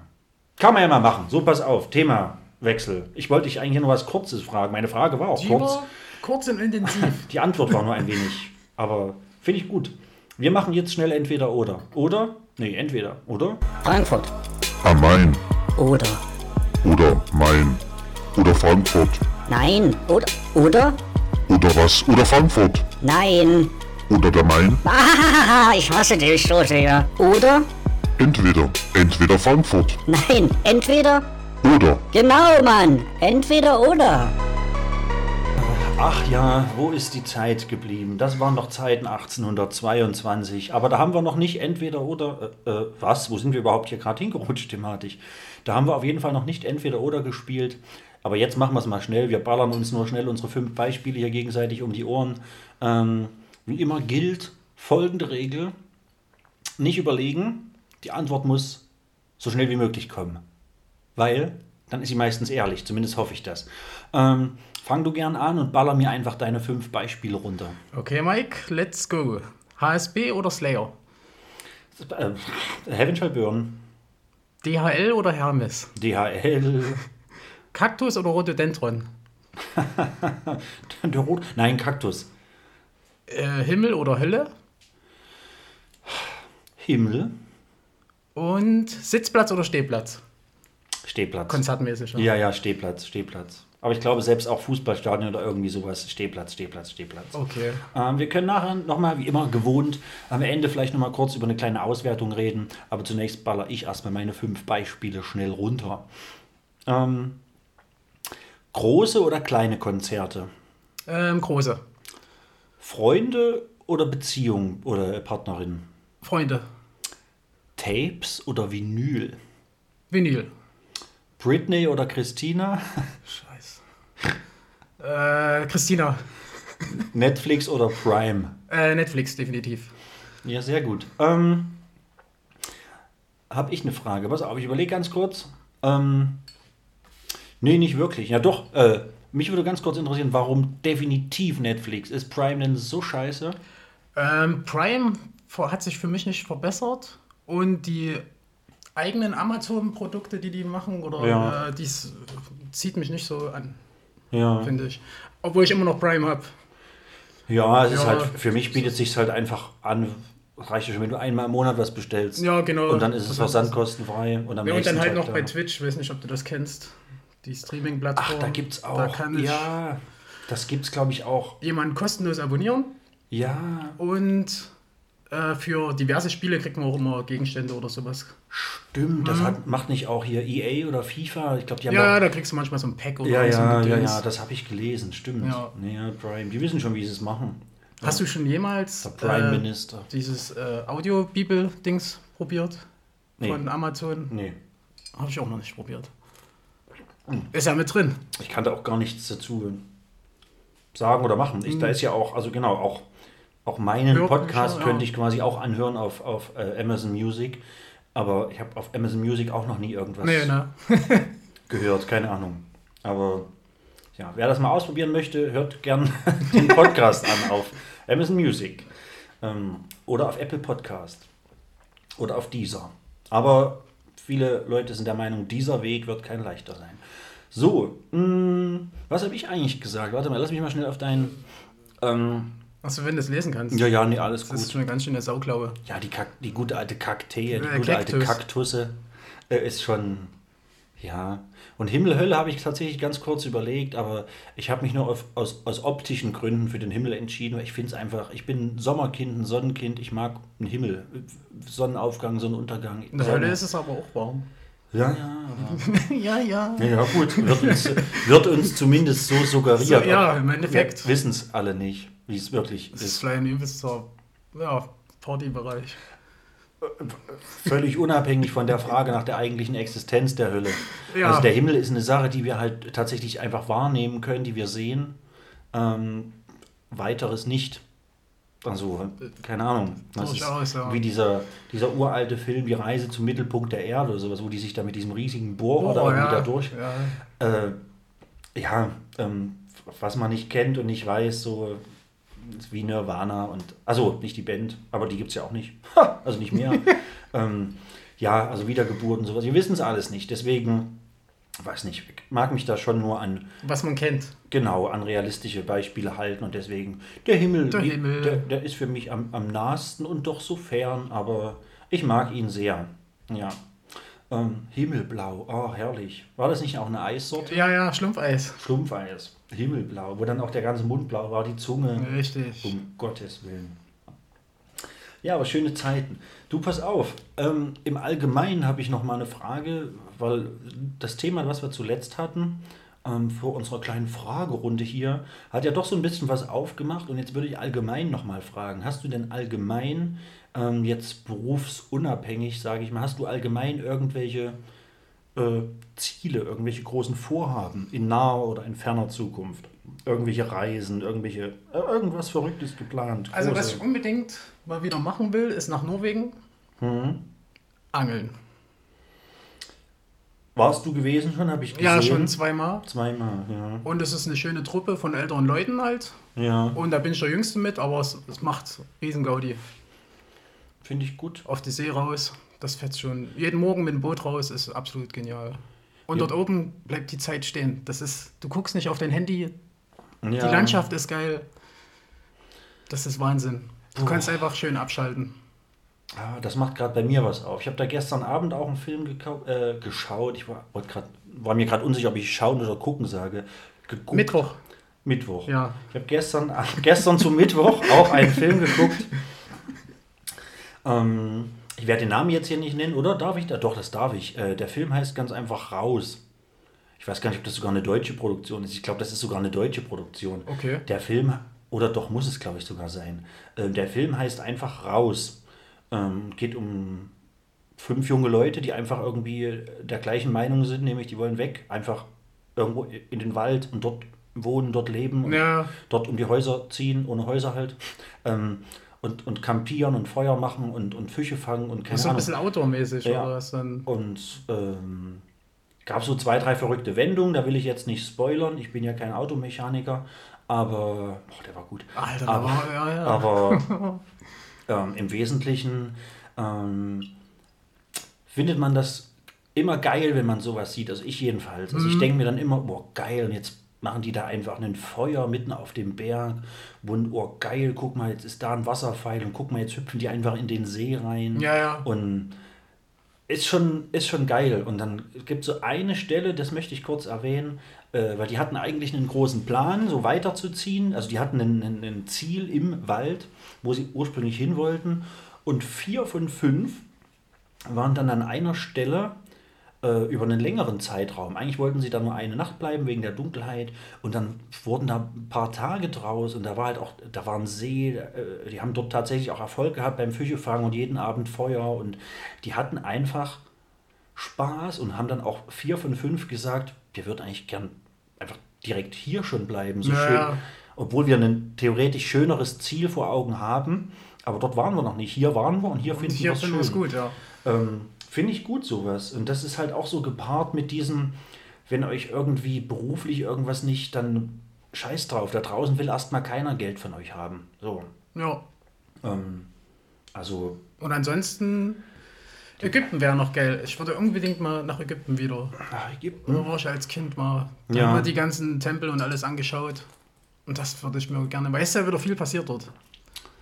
Kann man ja mal machen. So, pass auf, Themawechsel. Ich wollte dich eigentlich nur was Kurzes fragen. Meine Frage war auch Die kurz. war kurz und intensiv. Die Antwort war nur ein wenig, aber finde ich gut. Wir machen jetzt schnell entweder oder. Oder? Nee, entweder. Oder? Frankfurt. Am Main Oder. Oder Main oder Frankfurt Nein. Oder. Oder? oder was oder Frankfurt Nein. oder der Main. Ah, ich hasse dich so sehr. Oder? Entweder, entweder Frankfurt Nein. Entweder. oder Genau, Mann. Entweder oder. Ach ja, wo ist die Zeit geblieben? Das waren noch Zeiten 1822. Aber da haben wir noch nicht entweder oder. Äh, äh, was? Wo sind wir überhaupt hier gerade hingerutscht thematisch? Da haben wir auf jeden Fall noch nicht entweder oder gespielt. Aber jetzt machen wir es mal schnell. Wir ballern uns nur schnell unsere fünf Beispiele hier gegenseitig um die Ohren. Ähm, wie immer gilt folgende Regel: Nicht überlegen. Die Antwort muss so schnell wie möglich kommen. Weil dann ist sie meistens ehrlich, zumindest hoffe ich das. Ähm, fang du gern an und baller mir einfach deine fünf Beispiele runter. Okay, Mike, let's go. HSB oder Slayer? Äh, Heaven shall burn, DHL oder Hermes? DHL, Kaktus oder Rhododendron? der Rot, nein, Kaktus, Äh, Himmel oder Hölle? Himmel, Und Sitzplatz oder Stehplatz? Stehplatz. Konzertmäßig. Ja, ja, Stehplatz, Stehplatz. Aber ich glaube, selbst auch Fußballstadion oder irgendwie sowas, Stehplatz, Stehplatz, Stehplatz. Okay. Ähm, wir können nachher nochmal, wie immer gewohnt, am Ende vielleicht nochmal kurz über eine kleine Auswertung reden. Aber zunächst baller ich erstmal meine fünf Beispiele schnell runter. Ähm, große oder kleine Konzerte? Ähm, große. Freunde oder Beziehung oder Partnerin? Freunde. Tapes oder Vinyl? Vinyl. Britney oder Christina? Äh, Christina. Netflix oder Prime? Äh, Netflix, definitiv. Ja, sehr gut. Ähm, Habe ich eine Frage? Pass auf, ich überlege ganz kurz. Ähm, nee, nicht wirklich. Ja, doch. Äh, mich würde ganz kurz interessieren, warum definitiv Netflix? Ist Prime denn so scheiße? Ähm, Prime hat sich für mich nicht verbessert und die eigenen Amazon-Produkte, die die machen, oder Ja. äh, dies zieht mich nicht so an, Ja. finde ich. Obwohl ich immer noch Prime habe. Ja, es ist Ja. halt, für mich bietet es sich halt einfach an. Reicht ja schon, wenn du einmal im Monat was bestellst. Ja, genau. Und dann ist es versandkostenfrei. Und, am Ja, und dann halt Tag noch da. bei Twitch, weiß nicht, ob du das kennst. Die Streaming-Plattform. Ach, da gibt's auch. Da kann ich ja, das gibt's glaube ich auch. jemanden kostenlos abonnieren Ja, und äh, für diverse Spiele kriegt man auch immer Gegenstände oder sowas. Stimmt. Das hat, macht nicht auch hier EA oder FIFA. Ich glaube, die haben Mhm. Ja, da kriegst du manchmal so ein Pack oder ja, so ja, ja, ja, das habe ich gelesen, stimmt. Ja. Ja. Prime. Die wissen schon, wie sie es machen. Hast du schon jemals Der Prime äh, Minister. dieses äh, Audio-Bibel-Dings probiert? Nee. Von Amazon? Nee, Habe ich auch noch nicht probiert. Hm. Ist ja mit drin. ich kann da auch gar nichts dazu sagen oder machen. Ich, da ist ja auch, also genau, auch, auch meinen Hörbücher, Podcast ja. könnte ich quasi auch anhören auf, auf äh, Amazon Music. Aber ich habe auf Amazon Music auch noch nie irgendwas Nee, ne? gehört, keine Ahnung. Aber ja, wer das mal ausprobieren möchte, hört gern den Podcast an auf Amazon Music ähm, oder auf Apple Podcast oder auf Deezer. Aber viele Leute sind der Meinung, dieser Weg wird kein leichter sein. So, mh, was habe ich eigentlich gesagt? Warte mal, lass mich mal schnell auf deinen. Ähm, Achso, wenn du es lesen kannst. ja, ja, nee, alles Das ist gut. schon eine ganz schöne Sauklaue. Ja, die, Kack, die gute alte Kakteen, die Äh, gute alte Kaktus. Kaktusse äh, ist schon. Ja. Und Himmel, Hölle habe ich tatsächlich ganz kurz überlegt, aber ich habe mich nur auf, aus, aus optischen Gründen für den Himmel entschieden, weil ich finde es einfach, ich bin ein Sommerkind, ein Sonnenkind, ich mag einen Himmel. Sonnenaufgang, Sonnenuntergang. In der Sonne. Hölle ist es aber auch warm. Ja, ja. aber- ja, ja. Ja, gut, wird uns, wird uns zumindest so suggeriert. So, ja, im Endeffekt. Wissen es alle nicht, wie es wirklich Das ist ist. vielleicht ein übelster ja, Partybereich. Völlig unabhängig von der Frage nach der eigentlichen Existenz der Hölle. Ja. Also der Himmel ist eine Sache, die wir halt tatsächlich einfach wahrnehmen können, die wir sehen. Ähm, weiteres nicht. Also, keine Ahnung. Das ist Durchaus, ja. Wie dieser, dieser uralte Film, Die Reise zum Mittelpunkt der Erde oder sowas, wo die sich da mit diesem riesigen Bohrer da Oh, irgendwie ja. da durch. Ja. Äh, ja, ähm, was man nicht kennt und nicht weiß, so wie Nirvana und also nicht die Band, aber die gibt es ja auch nicht. Ha, also nicht mehr. ähm, ja, also Wiedergeburt und sowas. Wir wissen es alles nicht. Deswegen, weiß nicht, ich mag mich da schon nur an, Was man kennt. genau, an realistische Beispiele halten und deswegen, der Himmel, Der Himmel. Der, der ist für mich am, am nahesten und doch so fern, aber ich mag ihn sehr. Ja. Ähm, Himmelblau, oh herrlich. War das nicht auch eine Eissorte? Ja, ja, Schlumpfeis. Schlumpfeis, Himmelblau, wo dann auch der ganze Mund blau war, die Zunge. Richtig. Um Gottes Willen. Ja, aber schöne Zeiten. Du, pass auf. Ähm, Im Allgemeinen habe ich noch mal eine Frage, weil das Thema, was wir zuletzt hatten, ähm, vor unserer kleinen Fragerunde hier, hat ja doch so ein bisschen was aufgemacht. Und jetzt würde ich allgemein noch mal fragen. Hast du denn allgemein, ähm, jetzt berufsunabhängig, sage ich mal, hast du allgemein irgendwelche äh, Ziele, irgendwelche großen Vorhaben in naher oder in ferner Zukunft? Irgendwelche Reisen, irgendwelche, äh, irgendwas Verrücktes geplant? Also, was große- ich unbedingt mal wieder machen will, ist nach Norwegen Mhm. angeln. Warst du gewesen schon, habe ich gesehen. Ja, schon zweimal. Zweimal, ja. Und es ist eine schöne Truppe von älteren Leuten halt. Ja, Und da bin ich der Jüngste mit, aber es, es macht riesen Gaudi. finde ich gut. Auf die See raus, das fährt schon. Jeden Morgen mit dem Boot raus ist absolut genial. Und Ja. dort oben bleibt die Zeit stehen. Das ist, du guckst nicht auf dein Handy, Ja. die Landschaft ist geil. Das ist Wahnsinn. Du Puh. kannst einfach schön abschalten. Ah, das macht gerade bei mir was auf. Ich habe da gestern Abend auch einen Film äh, geschaut. Ich war, grad, war mir gerade unsicher, ob ich schauen oder gucken sage. Geguckt. Mittwoch. Mittwoch. Ja. Ich habe gestern, gestern zum Mittwoch auch einen Film geguckt. Ähm, ich werde den Namen jetzt hier nicht nennen, oder? Darf ich da? Doch, das darf ich. Äh, der Film heißt ganz einfach Raus. Ich weiß gar nicht, ob das sogar eine deutsche Produktion ist. Ich glaube, das ist sogar eine deutsche Produktion. Okay. Der Film, oder doch muss es, glaube ich, sogar sein. Ähm, der Film heißt einfach Raus. Ähm, geht um fünf junge Leute, die einfach irgendwie der gleichen Meinung sind, nämlich die wollen weg, einfach irgendwo in den Wald und dort wohnen, dort leben und Ja. dort um die Häuser ziehen, ohne Häuser halt. Ähm, und, und campieren und Feuer machen und, und Fische fangen und keine Das ist so ein bisschen outdoor-mäßig, Ja. oder was dann? Und ähm, gab so zwei, drei verrückte Wendungen, da will ich jetzt nicht spoilern, ich bin ja kein Automechaniker, aber boah, der war gut. Alter, aber, aber, ja, ja. aber ähm, im Wesentlichen ähm, findet man das immer geil, wenn man sowas sieht. Also ich jedenfalls. Also Mhm. ich denke mir dann immer, boah, geil, und jetzt machen die da einfach ein Feuer mitten auf dem Berg. Und oh, geil, guck mal, jetzt ist da ein Wasserfall und guck mal, jetzt hüpfen die einfach in den See rein. Ja, ja. Und ist schon, ist schon geil. Und dann gibt es so eine Stelle, das möchte ich kurz erwähnen, äh, weil die hatten eigentlich einen großen Plan, so weiterzuziehen. Also die hatten ein, ein, Ziel im Wald, wo sie ursprünglich hin wollten. Und vier von fünf waren dann an einer Stelle äh, über einen längeren Zeitraum. Eigentlich wollten sie da nur eine Nacht bleiben wegen der Dunkelheit und dann wurden da ein paar Tage draus und da war halt auch, da war ein See, äh, die haben dort tatsächlich auch Erfolg gehabt beim Fischefangen und jeden Abend Feuer und die hatten einfach Spaß und haben dann auch vier von fünf gesagt, wir würden eigentlich gern einfach direkt hier schon bleiben, so Ja, schön. Obwohl wir ein theoretisch schöneres Ziel vor Augen haben, aber dort waren wir noch nicht. Hier waren wir und hier finden Hier wir es finden wir es schön. gut, ja. Ähm, Finde ich gut sowas. Und das ist halt auch so gepaart mit diesem, wenn euch irgendwie beruflich irgendwas nicht, dann scheiß drauf. Da draußen will erstmal keiner Geld von euch haben. So. Ja. Ähm, also, Und ansonsten, Ägypten wäre noch geil. Ich würde unbedingt mal nach Ägypten wieder. ach, Ägypten. Da war ich als Kind mal. Da Ja. haben wir die ganzen Tempel und alles angeschaut. Und das würde ich mir gerne. Weißt du, ja wieder viel passiert dort.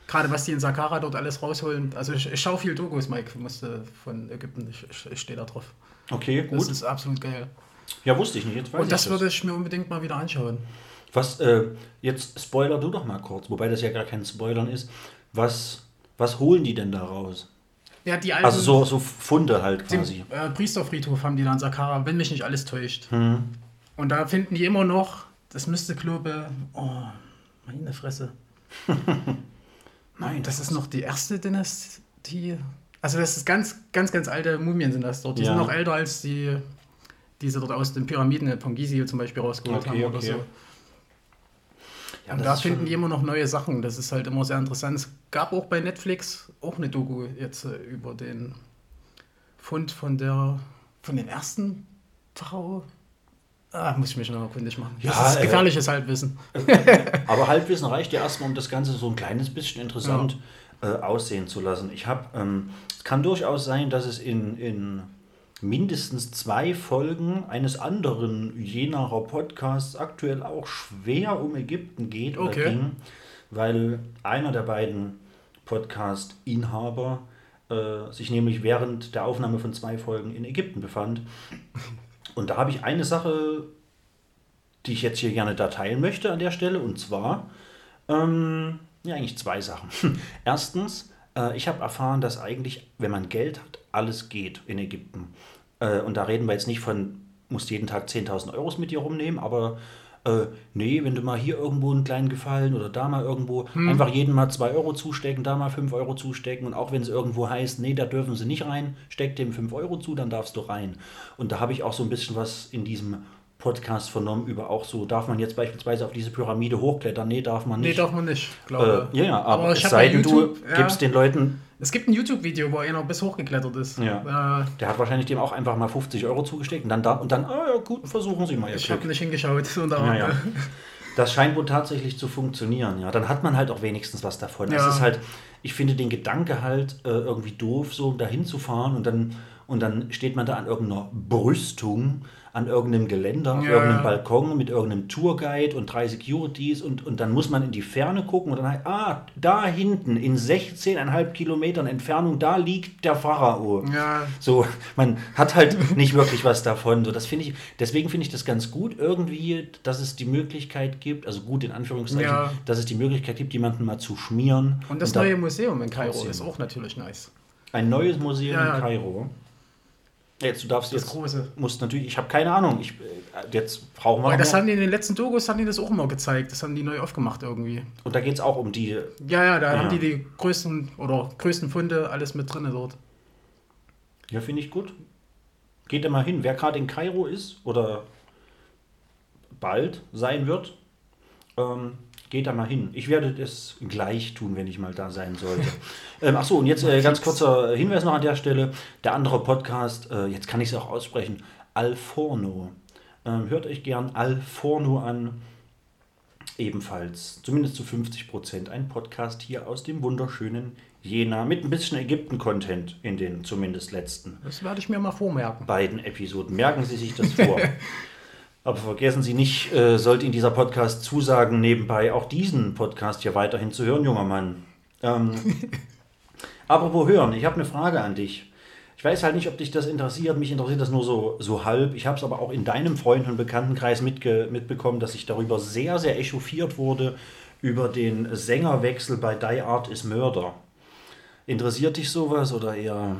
Gerade was die in Saqqara dort alles rausholen. Also ich, ich schaue viel Dokus, Mike, musste von Ägypten. Ich, ich, ich stehe da drauf. Okay, Das gut. ist absolut geil. Ja, wusste ich nicht. Und das ich würde ich mir unbedingt mal wieder anschauen. Was, äh, jetzt spoiler du doch mal kurz, wobei das ja gar kein Spoilern ist. Was, was holen die denn da raus? Ja, die alten, Also so, so Funde halt quasi. äh, Priesterfriedhof haben die dann Sakara, wenn mich nicht alles täuscht. Hm. Und da finden die immer noch, das müsste glaube, oh, meine Fresse. Nein, das ist noch die erste Dynastie. Also das ist ganz, ganz, ganz alte Mumien sind das dort. Die Ja. sind noch älter als die, die sie dort aus den Pyramiden von Gizeh zum Beispiel rausgeholt Okay, haben oder okay. so. Ja, Und da finden schon- die immer noch neue Sachen. Das ist halt immer sehr interessant. Es gab auch bei Netflix auch eine Doku jetzt äh, über den Fund von der von den ersten Pharao. Ah, muss ich mich noch kundig machen. Ja, das ist äh, gefährliches Halbwissen. Aber Halbwissen reicht ja erstmal, um das Ganze so ein kleines bisschen interessant äh, aussehen zu lassen. Ich habe, ähm, es kann durchaus sein, dass es in, in mindestens zwei Folgen eines anderen Jenaer Podcasts aktuell auch schwer um Ägypten geht oder Okay. ging, weil einer der beiden Podcast-Inhaber äh, sich nämlich während der Aufnahme von zwei Folgen in Ägypten befand. Und da habe ich eine Sache, die ich jetzt hier gerne da teilen möchte an der Stelle. Und zwar, ähm, ja, eigentlich zwei Sachen. Erstens, äh, ich habe erfahren, dass eigentlich, wenn man Geld hat, alles geht in Ägypten. Äh, und da reden wir jetzt nicht von, musst jeden Tag 10.000 Euros mit dir rumnehmen, aber äh, nee, wenn du mal hier irgendwo einen kleinen Gefallen oder da mal irgendwo einfach jedem mal 2 Euro zustecken, da mal 5 Euro zustecken und auch wenn es irgendwo heißt, nee, da dürfen sie nicht rein, steck dem 5 Euro zu, dann darfst du rein. Und da habe ich auch so ein bisschen was in diesem Podcast vernommen über auch so, darf man jetzt beispielsweise auf diese Pyramide hochklettern? Nee, darf man Nee, nicht. darf man nicht, äh, glaube ja, ja, aber, ich es sei denn, du ja. gibst den Leuten, Es gibt ein YouTube-Video, wo einer bis hochgeklettert ist. Ja. Äh, der hat wahrscheinlich dem auch einfach mal 50 Euro zugesteckt und dann da und dann, ah ja gut, versuchen Sie mal ihr ich habe nicht hingeschaut. Ja, ja. Das scheint wohl tatsächlich zu funktionieren, ja. Dann hat man halt auch wenigstens was davon. Es ist halt, ich finde den Gedanke halt äh, irgendwie doof, so dahin zu fahren und dann, und dann steht man da an irgendeiner Brüstung, an irgendeinem Geländer, auf Ja, irgendeinem. Balkon mit irgendeinem Tourguide und drei Securities und, und dann muss man in die Ferne gucken und dann halt, ah, da hinten in 16,5 Kilometern Entfernung, da liegt der Pharao. Ja. So, man hat halt nicht wirklich was davon. So, das finde ich, deswegen finde ich das ganz gut irgendwie, dass es die Möglichkeit gibt, also gut in Anführungszeichen, Ja. dass es die Möglichkeit gibt, jemanden mal zu schmieren. Und das da- neue Museum in Kairo Museum. ist auch natürlich nice. Ein neues Museum ja. in Kairo. Jetzt, du darfst Das jetzt, große. musst natürlich, ich habe keine Ahnung, ich, äh, jetzt brauchen wir noch das haben die in den letzten Dokus haben die das auch immer gezeigt. Das haben die neu aufgemacht irgendwie. Und da geht es auch um die, Ja, ja, da Ja. haben die die größten oder größten Funde alles mit drin dort. ja, finde ich gut. Geht mal hin. Wer gerade in Kairo ist oder bald sein wird, ähm, geht da mal hin. Ich werde das gleich tun, wenn ich mal da sein sollte. ähm, achso, und jetzt äh, ganz kurzer Hinweis noch an der Stelle. Der andere Podcast, äh, jetzt kann ich es auch aussprechen, Alforno. Ähm, hört euch gern Alforno an. Ebenfalls, zumindest zu 50 Prozent, ein Podcast hier aus dem wunderschönen Jena mit ein bisschen Ägypten-Content in den zumindest letzten Das werde ich mir mal vormerken. beiden Episoden. Merken Sie sich das vor. Aber vergessen Sie nicht, äh, sollte Ihnen dieser Podcast zusagen, nebenbei auch diesen Podcast hier weiterhin zu hören, junger Mann. Ähm, apropos hören, ich habe eine Frage an dich. Ich weiß halt nicht, ob dich das interessiert. Mich interessiert das nur so, so halb. Ich habe es aber auch in deinem Freund- und Bekanntenkreis mitge mitbekommen, dass ich darüber sehr, sehr echauffiert wurde, über den Sängerwechsel bei Die Art is Murder. Interessiert dich sowas oder eher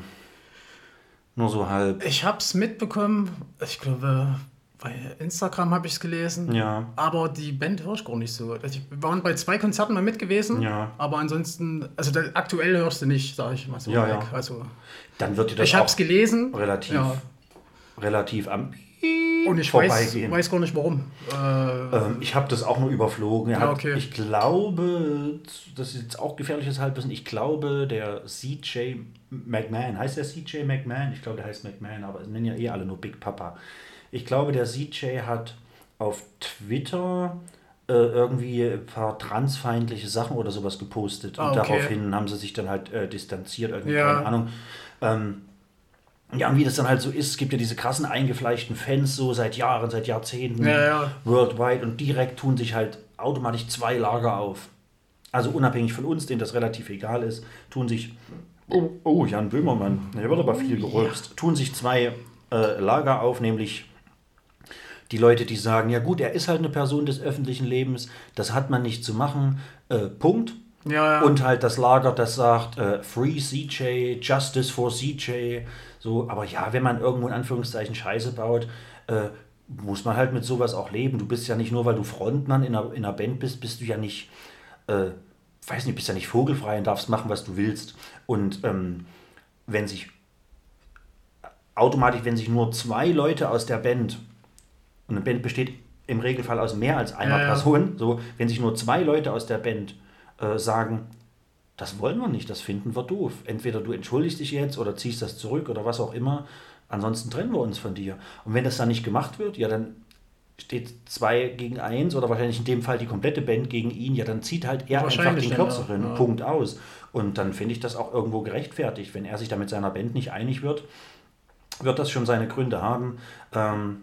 nur so halb? Ich habe es mitbekommen, ich glaube, bei Instagram habe ich es gelesen. Ja. Aber die Band höre ich gar nicht so. Also wir waren bei zwei Konzerten mal mit gewesen. Ja. Aber ansonsten, also aktuell hörst du nicht, sage ich mal so. Ja, ja. Also, Dann wird dir das ich habe es gelesen. relativ, Ja. relativ am Und ich weiß, weiß gar nicht warum. Äh, Ähm, ich habe das auch nur überflogen. Er Ja, hat, okay. Ich glaube, das ist jetzt auch gefährliches Halbwissen, ich glaube, der CJ McMahon, heißt der CJ McMahon? Ich glaube, der heißt McMahon, aber es nennen ja eh alle nur Big Papa. Ich glaube, der CJ hat auf Twitter äh, irgendwie ein paar transfeindliche Sachen oder sowas gepostet. Ah, und okay. daraufhin haben sie sich dann halt äh, distanziert, irgendwie, Ja. keine Ahnung. Ähm, ja, und wie das dann halt so ist, es gibt ja diese krassen eingefleischten Fans so seit Jahren, seit Jahrzehnten, Ja, ja. worldwide und direkt tun sich halt automatisch zwei Lager auf. Also unabhängig von uns, denen das relativ egal ist, tun sich, oh, oh Jan Böhmermann, der wird aber viel gerülpst, tun sich zwei äh, Lager auf, nämlich die Leute, die sagen, ja gut, er ist halt eine Person des öffentlichen Lebens, das hat man nicht zu machen, äh, Punkt. Ja, ja. Und halt das Lager, das sagt äh, Free CJ, Justice for CJ. So, aber ja, wenn man irgendwo in Anführungszeichen Scheiße baut, äh, muss man halt mit sowas auch leben. Du bist ja nicht nur, weil du Frontmann in einer, in einer Band bist, bist du ja nicht, äh, weiß nicht, bist ja nicht vogelfrei und darfst machen, was du willst. Und ähm, wenn sich automatisch, wenn sich nur zwei Leute aus der Band, und eine Band besteht im Regelfall aus mehr als einer Ja. Person, so, wenn sich nur zwei Leute aus der Band äh, sagen, das wollen wir nicht, das finden wir doof. Entweder du entschuldigst dich jetzt oder ziehst das zurück oder was auch immer. Ansonsten trennen wir uns von dir. Und wenn das dann nicht gemacht wird, ja, dann steht zwei gegen eins oder wahrscheinlich in dem Fall die komplette Band gegen ihn, ja, dann zieht halt er einfach den Kürzeren. Ja. Punkt aus. Und dann finde ich das auch irgendwo gerechtfertigt. Wenn er sich da mit seiner Band nicht einig wird, wird das schon seine Gründe haben. Ähm,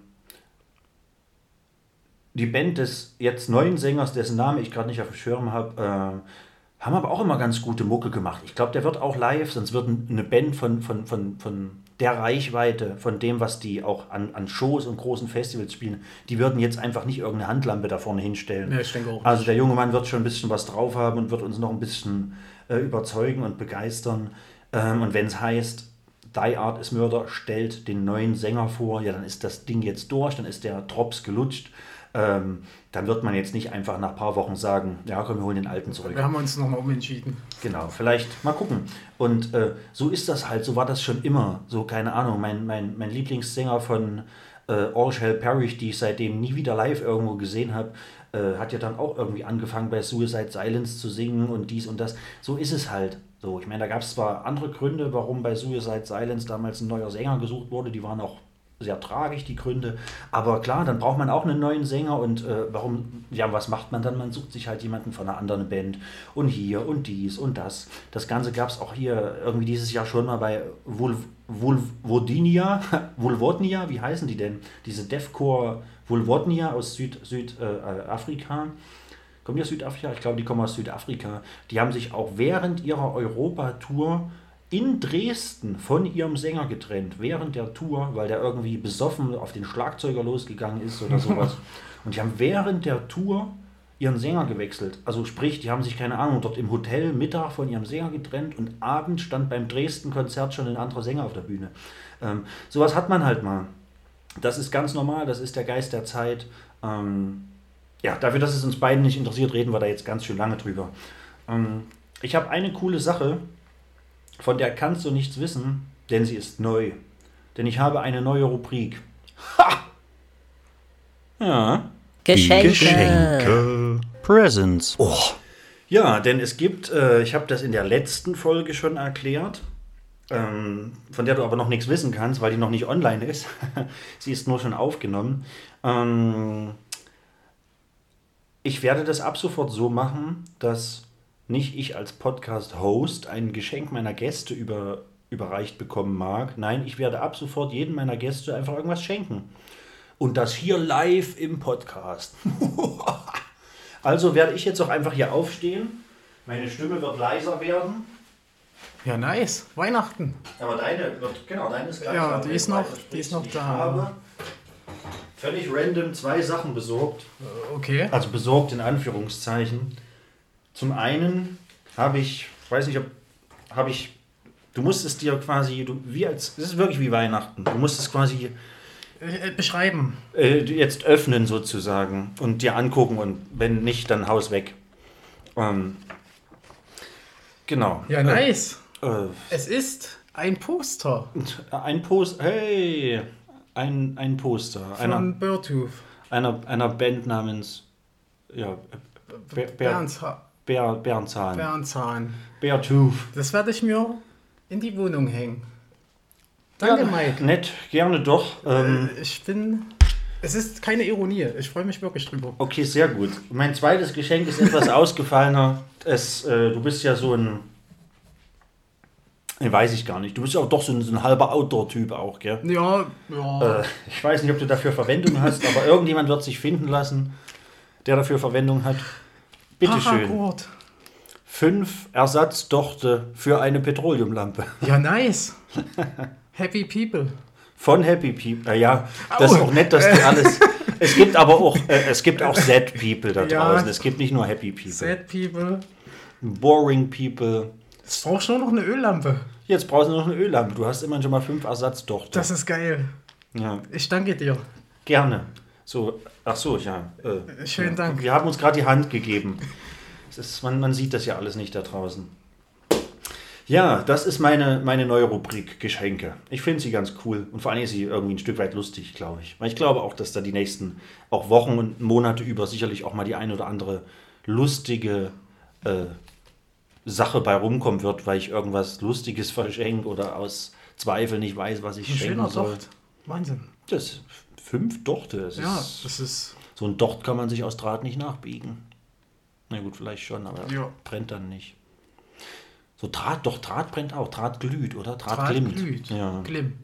die Band des jetzt neuen Sängers, dessen Name ich gerade nicht auf dem Schirm habe, äh, haben aber auch immer ganz gute Mucke gemacht. Ich glaube, der wird auch live, sonst wird eine Band von, von, von, von der Reichweite, von dem, was die auch an, an Shows und großen Festivals spielen, die würden jetzt einfach nicht irgendeine Handlampe da vorne hinstellen. Ja, ich denke auch Also der junge Mann wird schon ein bisschen was drauf haben und wird uns noch ein bisschen äh, überzeugen und begeistern. Ähm, und wenn es heißt, Die Art ist Mörder stellt den neuen Sänger vor, ja, dann ist das Ding jetzt durch, dann ist der Drops gelutscht. Ähm, dann wird man jetzt nicht einfach nach ein paar Wochen sagen, ja komm, wir holen den alten zurück. Wir haben uns nochmal umentschieden. Genau, vielleicht mal gucken. Und äh, so ist das halt, so war das schon immer. So, keine Ahnung, mein, mein, mein Lieblingssänger von äh, All Shall Perish, die ich seitdem nie wieder live irgendwo gesehen habe, äh, hat ja dann auch irgendwie angefangen bei Suicide Silence zu singen und dies und das. So ist es halt. So, ich meine, da gab es zwar andere Gründe, warum bei Suicide Silence damals ein neuer Sänger gesucht wurde, die waren auch sehr tragisch, die Gründe. Aber klar, dann braucht man auch einen neuen Sänger und äh, warum, ja, was macht man dann? Man sucht sich halt jemanden von einer anderen Band und hier und dies und das. Das Ganze gab es auch hier irgendwie dieses Jahr schon mal bei Vul Vulvodinia, Vulvodnia, wie heißen die denn? Diese Deathcore Vulvodnia aus Südafrika. Süd, äh. Kommen die aus Südafrika? Ich glaube, die kommen aus Südafrika. Die haben sich auch während ihrer Europatour in Dresden von ihrem Sänger getrennt, während der Tour, weil der irgendwie besoffen auf den Schlagzeuger losgegangen ist oder sowas. Und die haben während der Tour ihren Sänger gewechselt. Also sprich, die haben sich, keine Ahnung, dort im Hotel Mittag von ihrem Sänger getrennt und abends stand beim Dresden-Konzert schon ein anderer Sänger auf der Bühne. Ähm, sowas hat man halt mal. Das ist ganz normal, das ist der Geist der Zeit. Ähm, ja, dafür, dass es uns beiden nicht interessiert, reden wir da jetzt ganz schön lange drüber. Ähm, ich habe eine coole Sache, von der kannst du nichts wissen, denn sie ist neu. Denn ich habe eine neue Rubrik. Ha! Ja. Geschenke. Geschenke. Presents. Oh. Ja, denn es gibt, äh, ich habe das in der letzten Folge schon erklärt, ähm, von der du aber noch nichts wissen kannst, weil die noch nicht online ist. Sie ist nur schon aufgenommen. Ähm, ich werde das ab sofort so machen, dass nicht ich als Podcast-Host ein Geschenk meiner Gäste über, überreicht bekommen mag. Nein, ich werde ab sofort jedem meiner Gäste einfach irgendwas schenken. Und das hier live im Podcast. also werde ich jetzt auch einfach hier aufstehen. Meine Stimme wird leiser werden. Ja, nice. Weihnachten. Aber deine wird, genau, deine ist gleich. Ja, die ist noch- die ist noch ich da. habe völlig random zwei Sachen besorgt. Okay. Also besorgt in Anführungszeichen. Zum einen habe ich, weiß nicht, ob habe ich, du musst es dir quasi, du, wie als, es ist wirklich wie Weihnachten. Du musst es quasi Äh, äh, beschreiben. äh, jetzt öffnen sozusagen und dir angucken und wenn nicht, dann haus weg. Ähm, genau. Ja, nice. Äh, Es ist ein Poster ein Post, hey, ein, ein Poster einer, von Birdtooth. einer, einer Band namens ja, Bär, Bär, Bernza- Bär, Bärenzahn. Bernzahn. Bärtooth. Das werde ich mir in die Wohnung hängen. Danke, Mike. Nett, gerne doch. Ähm, Äh, Ich bin. Es ist keine Ironie. Ich freue mich wirklich drüber. okay, sehr gut. Mein zweites Geschenk ist etwas ausgefallener. Es, äh, du bist ja so ein. Nee, weiß ich gar nicht. Du bist ja auch doch so ein, so ein halber Outdoor-Typ auch, gell? Ja, ja. Äh, ich weiß nicht, ob du dafür Verwendung hast, aber irgendjemand wird sich finden lassen, der dafür Verwendung hat. Bitteschön. Paracord. Fünf Ersatzdochte für eine Petroleumlampe. Ja, nice. Happy People. Von Happy People. Ja, das ist Au. auch nett, dass du alles. Es gibt aber auch, äh, es gibt auch Sad People da Ja. draußen. Es gibt nicht nur Happy People. Sad People. boring people. Jetzt brauchst du nur noch eine Öllampe. Jetzt brauchst du noch eine Öllampe. Du hast immerhin schon mal fünf Ersatzdochter. Das ist geil. ja, Ich danke dir. gerne. So, ach so, ja. Äh, Schönen. Dank. Wir haben uns gerade die Hand gegeben. Ist, man, man sieht das ja alles nicht da draußen. Ja, das ist meine, meine neue Rubrik Geschenke. Ich finde sie ganz cool und vor allem ist sie irgendwie ein Stück weit lustig, glaube ich. Weil ich glaube auch, dass da die nächsten auch Wochen und Monate über sicherlich auch mal die ein oder andere lustige äh, Sache bei rumkommen wird, weil ich irgendwas Lustiges verschenke oder aus Zweifel nicht weiß, was ich Ein schenken schöner soll. Wahnsinn. Das fünf Dochte. Das Ja, ist, das ist. so ein Docht kann man sich aus Draht nicht nachbiegen. Na gut, vielleicht schon, aber Ja. brennt dann nicht. So Draht, doch Draht brennt auch. Draht glüht, oder? Draht, Draht glimmt. glüht. Ja. Glimm.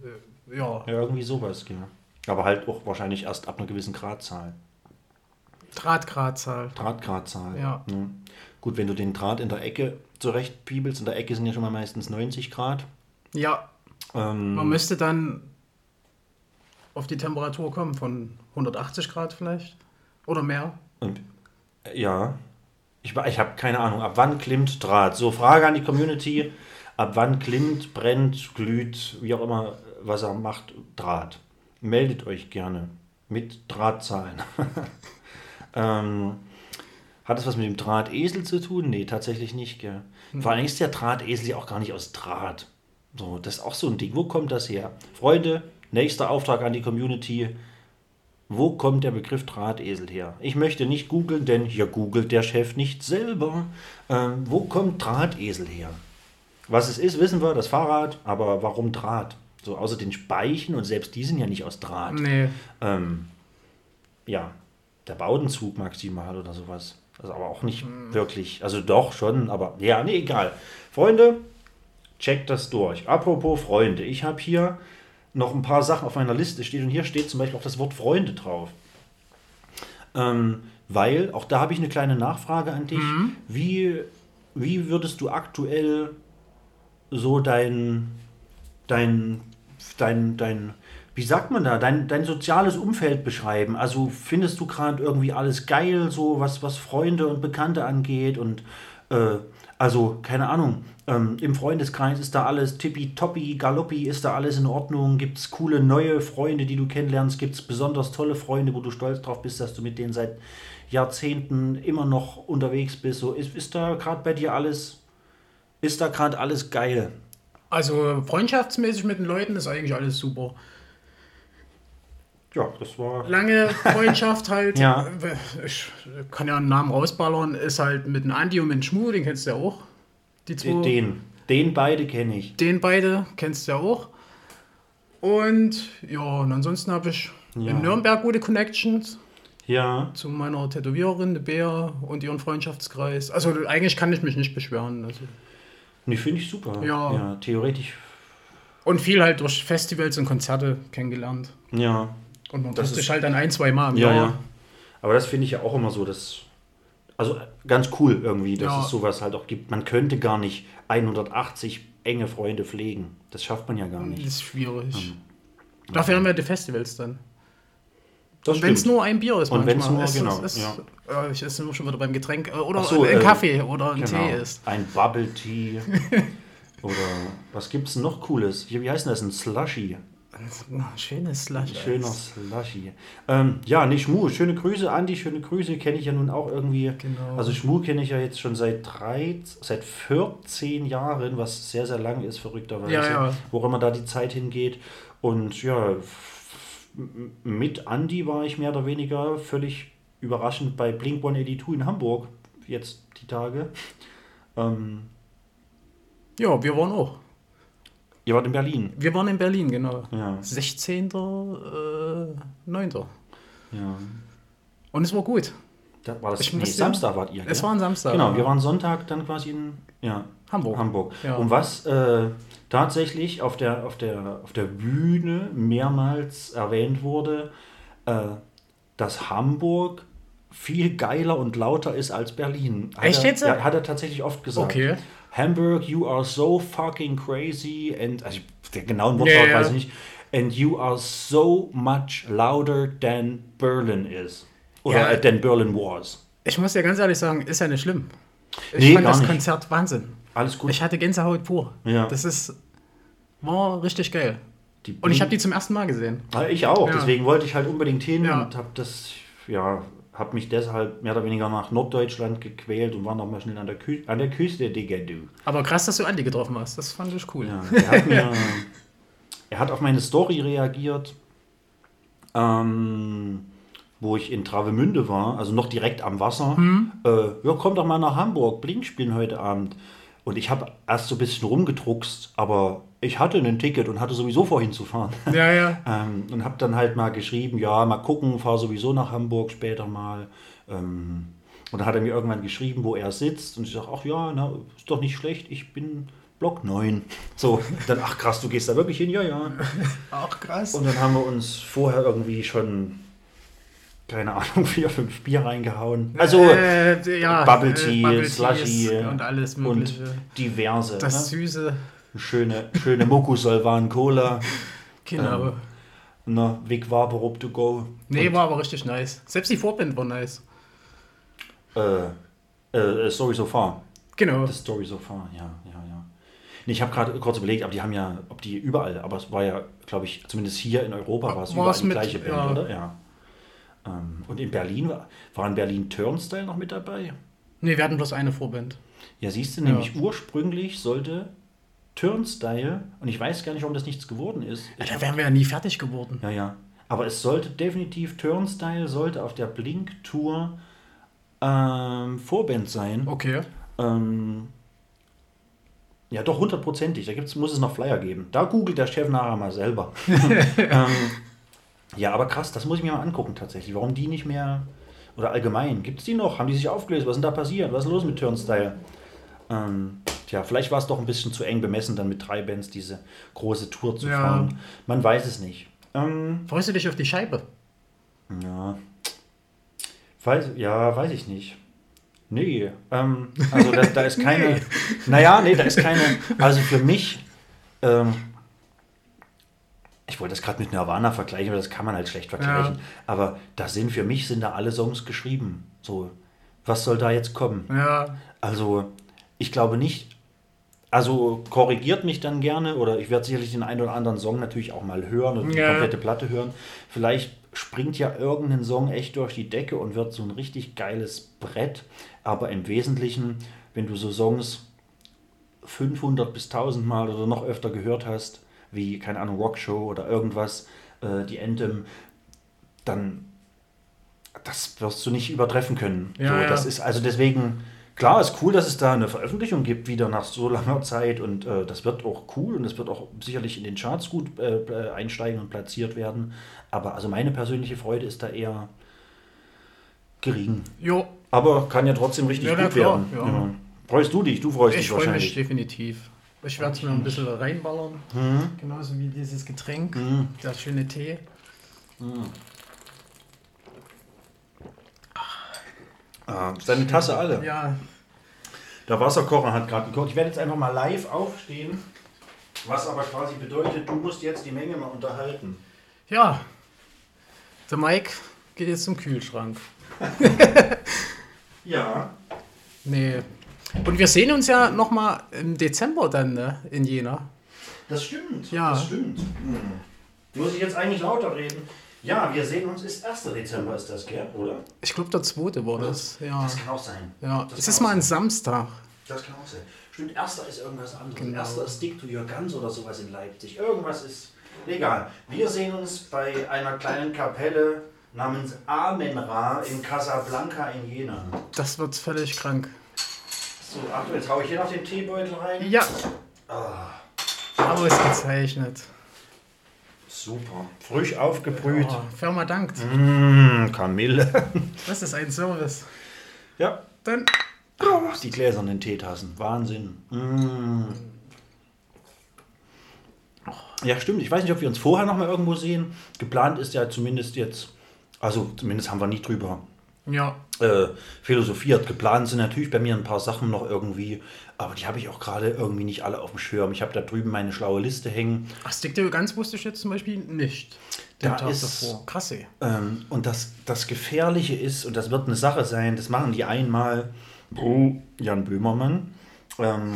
Äh, Ja. ja, irgendwie sowas, ja. Aber halt auch wahrscheinlich erst ab einer gewissen Gradzahl. Drahtgradzahl. Drahtgradzahl. Ja. Gut, wenn du den Draht in der Ecke zurechtpiebelst, in der Ecke sind ja schon mal meistens 90 Grad. Ja, Ähm, man müsste dann auf die Temperatur kommen von 180 Grad vielleicht. Oder mehr. Und, äh, ja, ich, ich habe keine Ahnung, ab wann klimmt Draht? So, Frage an die Community, ab wann klimmt, brennt, glüht, wie auch immer, was er macht, Draht? Meldet euch gerne mit Drahtzahlen. ähm, hat das was mit dem Drahtesel zu tun? Nee, tatsächlich nicht, gell? Vor allem ist der Drahtesel ja auch gar nicht aus Draht. So, das ist auch so ein Ding. Wo kommt das her? Freunde, nächster Auftrag an die Community. Wo kommt der Begriff Drahtesel her? Ich möchte nicht googeln, denn hier googelt der Chef nicht selber. Ähm, wo kommt Drahtesel her? Was es ist, wissen wir, das Fahrrad, aber warum Draht? So, außer den Speichen und selbst die sind ja nicht aus Draht. Nee. Ähm, ja, der Baudenzug maximal oder sowas. Also aber auch nicht wirklich. Also doch schon, aber ja, nee, egal. Freunde, checkt das durch. Apropos Freunde, ich habe hier noch ein paar Sachen auf meiner Liste steht und hier steht zum Beispiel auch das Wort Freunde drauf. Ähm, weil, auch da habe ich eine kleine Nachfrage an dich. Wie, wie würdest du aktuell so dein, dein, dein, dein, wie sagt man da, dein, dein soziales Umfeld beschreiben? Also findest du gerade irgendwie alles geil, so was, was Freunde und Bekannte angeht und äh, also, keine Ahnung, ähm, im Freundeskreis ist da alles tippitoppi, galoppi, ist da alles in Ordnung? Gibt es coole neue Freunde, die du kennenlernst? Gibt es besonders tolle Freunde, wo du stolz drauf bist, dass du mit denen seit Jahrzehnten immer noch unterwegs bist? So, ist, ist da gerade bei dir alles, ist da gerade alles geil? Also freundschaftsmäßig mit den Leuten ist eigentlich alles super. Ja, das war. Lange Freundschaft halt. Ja. Ich kann ja einen Namen rausballern. Ist halt mit dem Andi und mit dem Schmu, den kennst du ja auch. Die zwei. Den, den, beide kenne ich. Den beide kennst du ja auch. Und ja, und ansonsten habe ich Ja. in Nürnberg gute Connections Ja, zu meiner Tätowiererin, der Bea und ihren Freundschaftskreis. Also eigentlich kann ich mich nicht beschweren. Also. nee, finde ich super. Ja. ja, theoretisch. Und viel halt durch Festivals und Konzerte kennengelernt. Ja, Und man Das trifft sich ist- halt dann ein, zwei Mal im Ja, Jahr. ja. Aber das finde ich ja auch immer so, dass. Also ganz cool irgendwie, dass Ja. es sowas halt auch gibt. Man könnte gar nicht 180 enge Freunde pflegen. Das schafft man ja gar Das nicht. ist schwierig. Hm. Dafür haben wir die Festivals dann. Das Wenn es nur ein Bier ist, Und manchmal. nur, ist, genau, ist, ja. ja. Ich esse nur schon wieder beim Getränk. äh, Oder so, ein äh, Kaffee oder ein Genau. Tee ist. Ein Bubble Tea. Oder was gibt es noch Cooles? Wie heißt denn das? Ein Slushy. Schönes Slush. Schöner Slushy. Ähm, ja, nee, Schmu, schöne Grüße, Andi, schöne Grüße, kenne ich ja nun auch irgendwie. Genau. Also Schmu kenne ich ja jetzt schon seit drei, seit 14 Jahren, was sehr, sehr lang ist, verrückterweise. Ja, ja. Wo immer da die Zeit hingeht. Und ja, mit Andi war ich mehr oder weniger völlig überraschend bei Blink 182 in Hamburg, jetzt die Tage. Ähm, Ja, wir waren auch. Ihr wart in Berlin. Wir waren in Berlin, genau. Ja, 16. Äh, 9. ja. Und es war gut. Da war das, Ich nee, Samstag wart ihr, Es war ein Samstag. Genau, wir waren Sonntag dann quasi in ja, Hamburg. Hamburg. Ja. Und was äh, tatsächlich auf der, auf, der, auf der Bühne mehrmals erwähnt wurde, äh, dass Hamburg viel geiler und lauter ist als Berlin. Hat Echt er, jetzt? Ja, hat er tatsächlich oft gesagt. Okay. Hamburg, you are so fucking crazy and also der genauen Wortlaut ja. weiß ich nicht. And you are so much louder than Berlin is. Oder Ja. than Berlin was. Ich muss dir ganz ehrlich sagen, ist ja nicht schlimm. Ich Nee, fand gar das nicht. Konzert Wahnsinn. Alles gut. Ich hatte Gänsehaut pur. Ja. Das ist, war richtig geil. Die Und ich habe die zum ersten Mal gesehen. Ja, Ich auch, Ja. deswegen wollte ich halt unbedingt hin Ja. und habe das, ja, habe mich deshalb mehr oder weniger nach Norddeutschland gequält und war noch mal schnell an der, Kü an der Küste, Digga, du. Aber krass, dass du Andi getroffen hast. Das fand ich cool. Ja, er, hat mir, er hat auf meine Story reagiert, ähm, wo ich in Travemünde war, also noch direkt am Wasser. Äh, ja, komm doch mal nach Hamburg, Blink spielen heute Abend. Und ich habe erst so ein bisschen rumgedruckst, aber ich hatte ein Ticket und hatte sowieso vorhin zu fahren. Ja, ja. Ähm, und habe dann halt mal geschrieben, ja, mal gucken, fahre sowieso nach Hamburg später mal. Ähm, und dann hat er mir irgendwann geschrieben, wo er sitzt. Und ich sage, ach ja, na, ist doch nicht schlecht, ich bin Block 9. So, dann, ach krass, du gehst da wirklich hin? Ja, ja. Auch krass. Und dann haben wir uns vorher irgendwie schon, keine Ahnung, vier, fünf Bier reingehauen. Also äh, ja, Bubble äh, Tea, Bubble Slushy und alles Mögliche. und diverse. das ne? Süße. Schöne, schöne Mokusolvan Cola. Genau. Ähm, Na, Vic Vaporub to go. nee, Und, war aber richtig nice. Selbst die Vorband war nice. Äh, äh, Story so far. Genau. The Story so far, ja, ja, ja. Nee, ich habe gerade kurz überlegt, aber die haben ja, ob die überall, aber es war ja, glaube ich, zumindest hier in Europa war es War überall die mit- gleiche Band, ja. oder? Ja. Ähm, und in Berlin war, war in Berlin Turnstyle noch mit dabei? Nee, wir hatten bloß eine Vorband. Ja, siehst du, nämlich ursprünglich sollte Turnstyle, und ich weiß gar nicht, warum das nichts geworden ist. Ja, da wären wir ja nie fertig geworden. Ja, ja. Aber es sollte definitiv, Turnstyle sollte auf der Blink-Tour ähm, Vorband sein. Okay. Ähm, ja, doch hundertprozentig. Da gibt's, muss es noch Flyer geben. Da googelt der Chef nachher mal selber. ähm, ja, aber krass, das muss ich mir mal angucken tatsächlich. Warum die nicht mehr, oder allgemein, gibt es die noch? Haben die sich aufgelöst? Was ist denn da passiert? Was ist los mit Turnstyle? Ähm, tja, vielleicht war es doch ein bisschen zu eng bemessen, dann mit drei Bands diese große Tour zu Ja. fahren. Man weiß es nicht. Ähm, Freust du dich auf die Scheibe? ja. Weiß, ja, weiß ich nicht. Nee, ähm, also da, da ist keine. Nee. Naja, nee, da ist keine. Also für mich, ähm, ich wollte das gerade mit Nirvana vergleichen, aber das kann man halt schlecht vergleichen. Ja. Aber da sind für mich sind da alle Songs geschrieben. So, was soll da jetzt kommen? Ja. Also, ich glaube nicht. Also korrigiert mich dann gerne oder ich werde sicherlich den einen oder anderen Song natürlich auch mal hören und die Ja. komplette Platte hören. Vielleicht springt ja irgendein Song echt durch die Decke und wird so ein richtig geiles Brett. Aber im Wesentlichen, wenn du so Songs 500 bis 1000 Mal oder noch öfter gehört hast, wie, keine Ahnung, Rockshow oder irgendwas, äh, die Anthem, dann das wirst du nicht übertreffen können. Ja, so, ja. Das ist also deswegen, klar, ist cool, dass es da eine Veröffentlichung gibt, wieder nach so langer Zeit und äh, das wird auch cool und es wird auch sicherlich in den Charts gut äh, einsteigen und platziert werden. Aber also meine persönliche Freude ist da eher gering. Jo, Aber kann ja trotzdem richtig Ja, gut klar, werden. ja. Freust du dich? Du freust ich dich freue mich wahrscheinlich. definitiv. Ich werde es mir ein bisschen reinballern. Mhm. Genauso wie dieses Getränk. Der schöne Tee. Ah, ist deine Tasse alle. Ja, Der Wasserkocher hat gerade gekocht. Ich werde jetzt einfach mal live aufstehen. Was aber quasi bedeutet, du musst jetzt die Menge mal unterhalten. ja. Der Mike geht jetzt zum Kühlschrank. Ja. Nee. Und wir sehen uns ja nochmal im Dezember dann, ne? In Jena. Das stimmt. Ja. Das stimmt. Hm. Muss ich jetzt eigentlich lauter reden? Ja, wir sehen uns, ist 1. Dezember ist das, gell? Oder? Ich glaube, der zweite war das. Ja. Das kann auch sein. Ja. Das Es ist mal ein. Samstag. Das kann auch sein. Stimmt, erster ist irgendwas anderes. Genau. Erster ist Stick to Your Guns oder sowas in Leipzig. Irgendwas ist. Egal. Wir sehen uns bei einer kleinen Kapelle namens Amenra in Casablanca in Jena. Das wird völlig krank. So, Achtung, jetzt hau ich hier noch den Teebeutel rein. Ja. Ausgezeichnet. Super. Frisch aufgebrüht. Oh, Firma dankt. Mmh, Kamille. Das ist ein Service. ja. Dann. Oh, die gläsernen Teetassen. Wahnsinn. Mm. Ja, stimmt. Ich weiß nicht, ob wir uns vorher noch mal irgendwo sehen. Geplant ist ja zumindest jetzt, also zumindest haben wir nie drüber Ja. äh, philosophiert. Geplant sind natürlich bei mir ein paar Sachen noch irgendwie, aber die habe ich auch gerade irgendwie nicht alle auf dem Schirm. Ich habe da drüben meine schlaue Liste hängen. Ach, Stick Guns wusste ich jetzt zum Beispiel nicht. Den Da Tag ist- davor. Krass, ey. Ähm, und das, das Gefährliche ist, und das wird eine Sache sein, das machen die einmal, Oh, Jan Böhmermann. Ähm,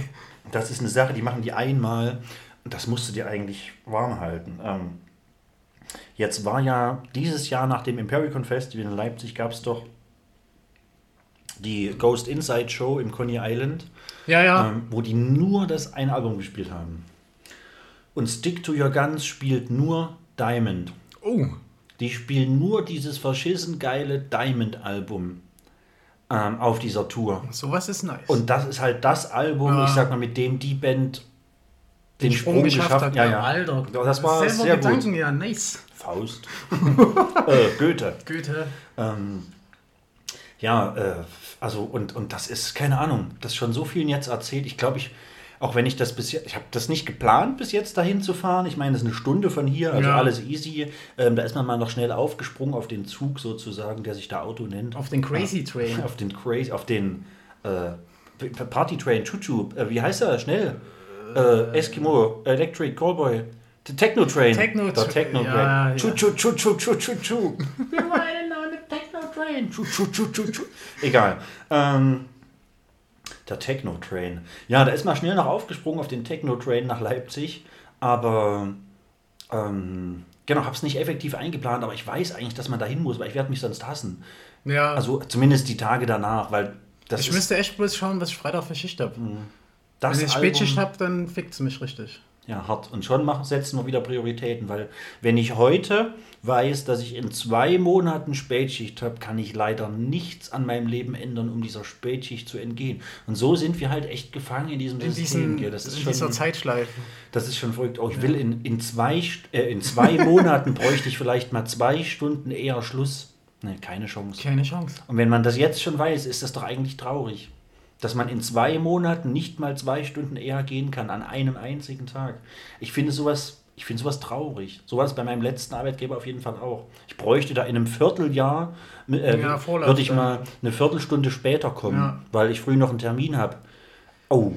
das ist eine Sache, die machen die einmal und das musst du dir eigentlich warm halten. Ähm, jetzt war ja dieses Jahr nach dem Impericon Festival in Leipzig gab es doch die Ghost Inside Show im Coney Island, Ja, ja. ähm, wo die nur das eine Album gespielt haben. Und Stick to Your Guns spielt nur Diamond. Oh, Die spielen nur dieses verschissen geile Diamond-Album ähm, auf dieser Tour. sowas ist nice. Und das ist halt das Album, Ja. ich sag mal, mit dem die Band den, Den Sprung, geschafft hat. Ja, ja. Alter. Das war Selber sehr Gedanken, gut. ja, nice. Faust. äh, Goethe. Goethe. Ähm, ja, äh, also und, und das ist, keine Ahnung, das schon so vielen jetzt erzählt. Ich glaube, ich, auch wenn ich das bis jetzt, ich habe das nicht geplant, bis jetzt dahin zu fahren. Ich meine, das ist eine Stunde von hier, also Ja. alles easy. Ähm, da ist man mal noch schnell aufgesprungen auf den Zug sozusagen, der sich da Auto nennt. Auf den Crazy Train. Auf den Crazy, auf den äh, Party Train, Chuchu, äh, wie heißt er? Schnell. Äh, Eskimo, Electric Callboy. The Techno Train. Techno Der Techno Train. ja. Chu, chu, chu, chu, chu, chu, chu. Wir reiten on the Techno Train. Chu, chu, chu, chu, chu. Egal. Ähm, der Techno Train. Ja, da ist man schnell noch aufgesprungen auf den Techno Train nach Leipzig, aber ähm, genau, habe es nicht effektiv eingeplant, aber ich weiß eigentlich, dass man dahin muss, weil ich werde mich sonst hassen. Ja. Also zumindest die Tage danach, weil das ich müsste echt bloß schauen, was ich Freitag für Schicht habe. Das Wenn ich Spätschicht habe, dann fickt es mich richtig. Ja, hart. Und schon machen, setzen wir wieder Prioritäten, weil wenn ich heute weiß, dass ich in zwei Monaten Spätschicht habe, kann ich leider nichts an meinem Leben ändern, um dieser Spätschicht zu entgehen. Und so sind wir halt echt gefangen in diesem In, System. diesen, das, ist in schon, dieser Zeitschleife. das ist schon verrückt. Oh, ich will in, in, zwei, äh, in zwei Monaten bräuchte ich vielleicht mal zwei Stunden eher Schluss. Ne, keine Chance. Keine Chance. Und wenn man das jetzt schon weiß, ist das doch eigentlich traurig. Dass man in zwei Monaten nicht mal zwei Stunden eher gehen kann, an einem einzigen Tag. Ich finde sowas, ich finde sowas traurig. Sowas bei meinem letzten Arbeitgeber auf jeden Fall auch. Ich bräuchte da in einem Vierteljahr, äh, Ja, würde ich mal eine Viertelstunde später kommen, Ja. weil ich früh noch einen Termin habe. Oh,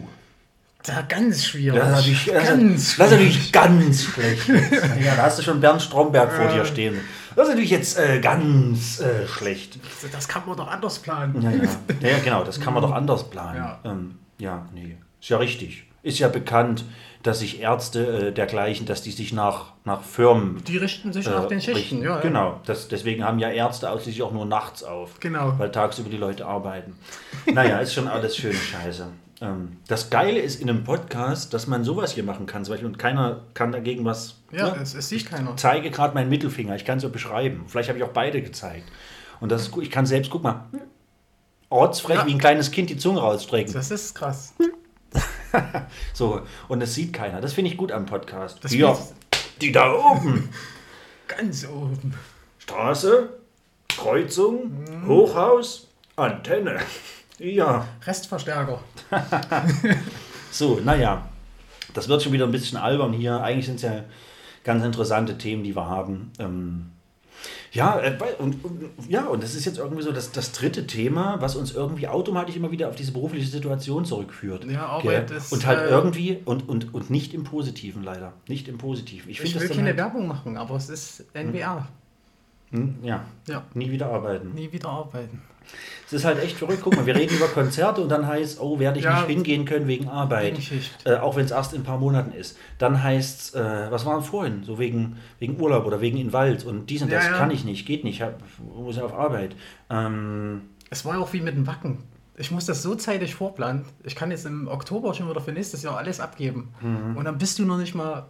Da ganz schwierig. das ist natürlich, ganz das ist natürlich ganz schlecht. Ja, da hast du schon Bernd Stromberg vor dir stehen. Das ist natürlich jetzt äh, ganz äh, schlecht. Das kann man doch anders planen. Ja, ja. ja, genau, das kann man doch anders planen. Ja. ähm, ja nee. Ist ja richtig. Ist ja bekannt, dass sich Ärzte äh, dergleichen, dass die sich nach, nach Firmen. Die richten sich äh, nach den Schichten. richten. Ja, ja. Genau. Das, deswegen haben ja Ärzte ausschließlich auch nur nachts auf. Genau. Weil tagsüber die Leute arbeiten. Naja, ist schon alles schöne Scheiße. Ähm, das Geile ist in einem Podcast, dass man sowas hier machen kann. Und keiner kann dagegen was. Ja, ne? es, es sieht keiner. zeige gerade meinen Mittelfinger. Ich kann es ja beschreiben. Vielleicht habe ich auch beide gezeigt. Und das ist gut. Ich kann selbst, guck mal, ortsfrech Ja. wie ein kleines Kind die Zunge rausstrecken. Das ist krass. So, und das sieht keiner. Das finde ich gut am Podcast. Das wird- die da oben. Ganz oben. Straße, Kreuzung, Hochhaus, Antenne. Ja. Restverstärker. So, naja. Das wird schon wieder ein bisschen albern hier. Eigentlich sind es ja ganz interessante Themen, die wir haben. Ähm, ja, äh, und, und, ja, und das ist jetzt irgendwie so das, das dritte Thema, was uns irgendwie automatisch immer wieder auf diese berufliche Situation zurückführt. Ja, Arbeit ist, Und halt äh, irgendwie, und, und, und nicht im Positiven leider. Nicht im Positiven. Ich, Ich will keine dann Werbung machen, aber es ist NWA. halt, hm, ja, Ja. nie wieder arbeiten. Nie wieder arbeiten. Es ist halt echt verrückt. Guck mal, wir reden über Konzerte und dann heißt oh, werde ich Ja. nicht hingehen können wegen Arbeit. Äh, auch wenn es erst in ein paar Monaten ist. Dann heißt es, äh, was war denn vorhin? So wegen, wegen Urlaub oder wegen in Wald und dies und das ja. kann ich nicht, geht nicht, hab, muss ja auf Arbeit. Ähm, Es war ja auch wie mit dem Wacken. Ich muss das so zeitig vorplanen. Ich kann jetzt im Oktober schon wieder für nächstes Jahr alles abgeben. Mhm. Und dann bist du noch nicht mal,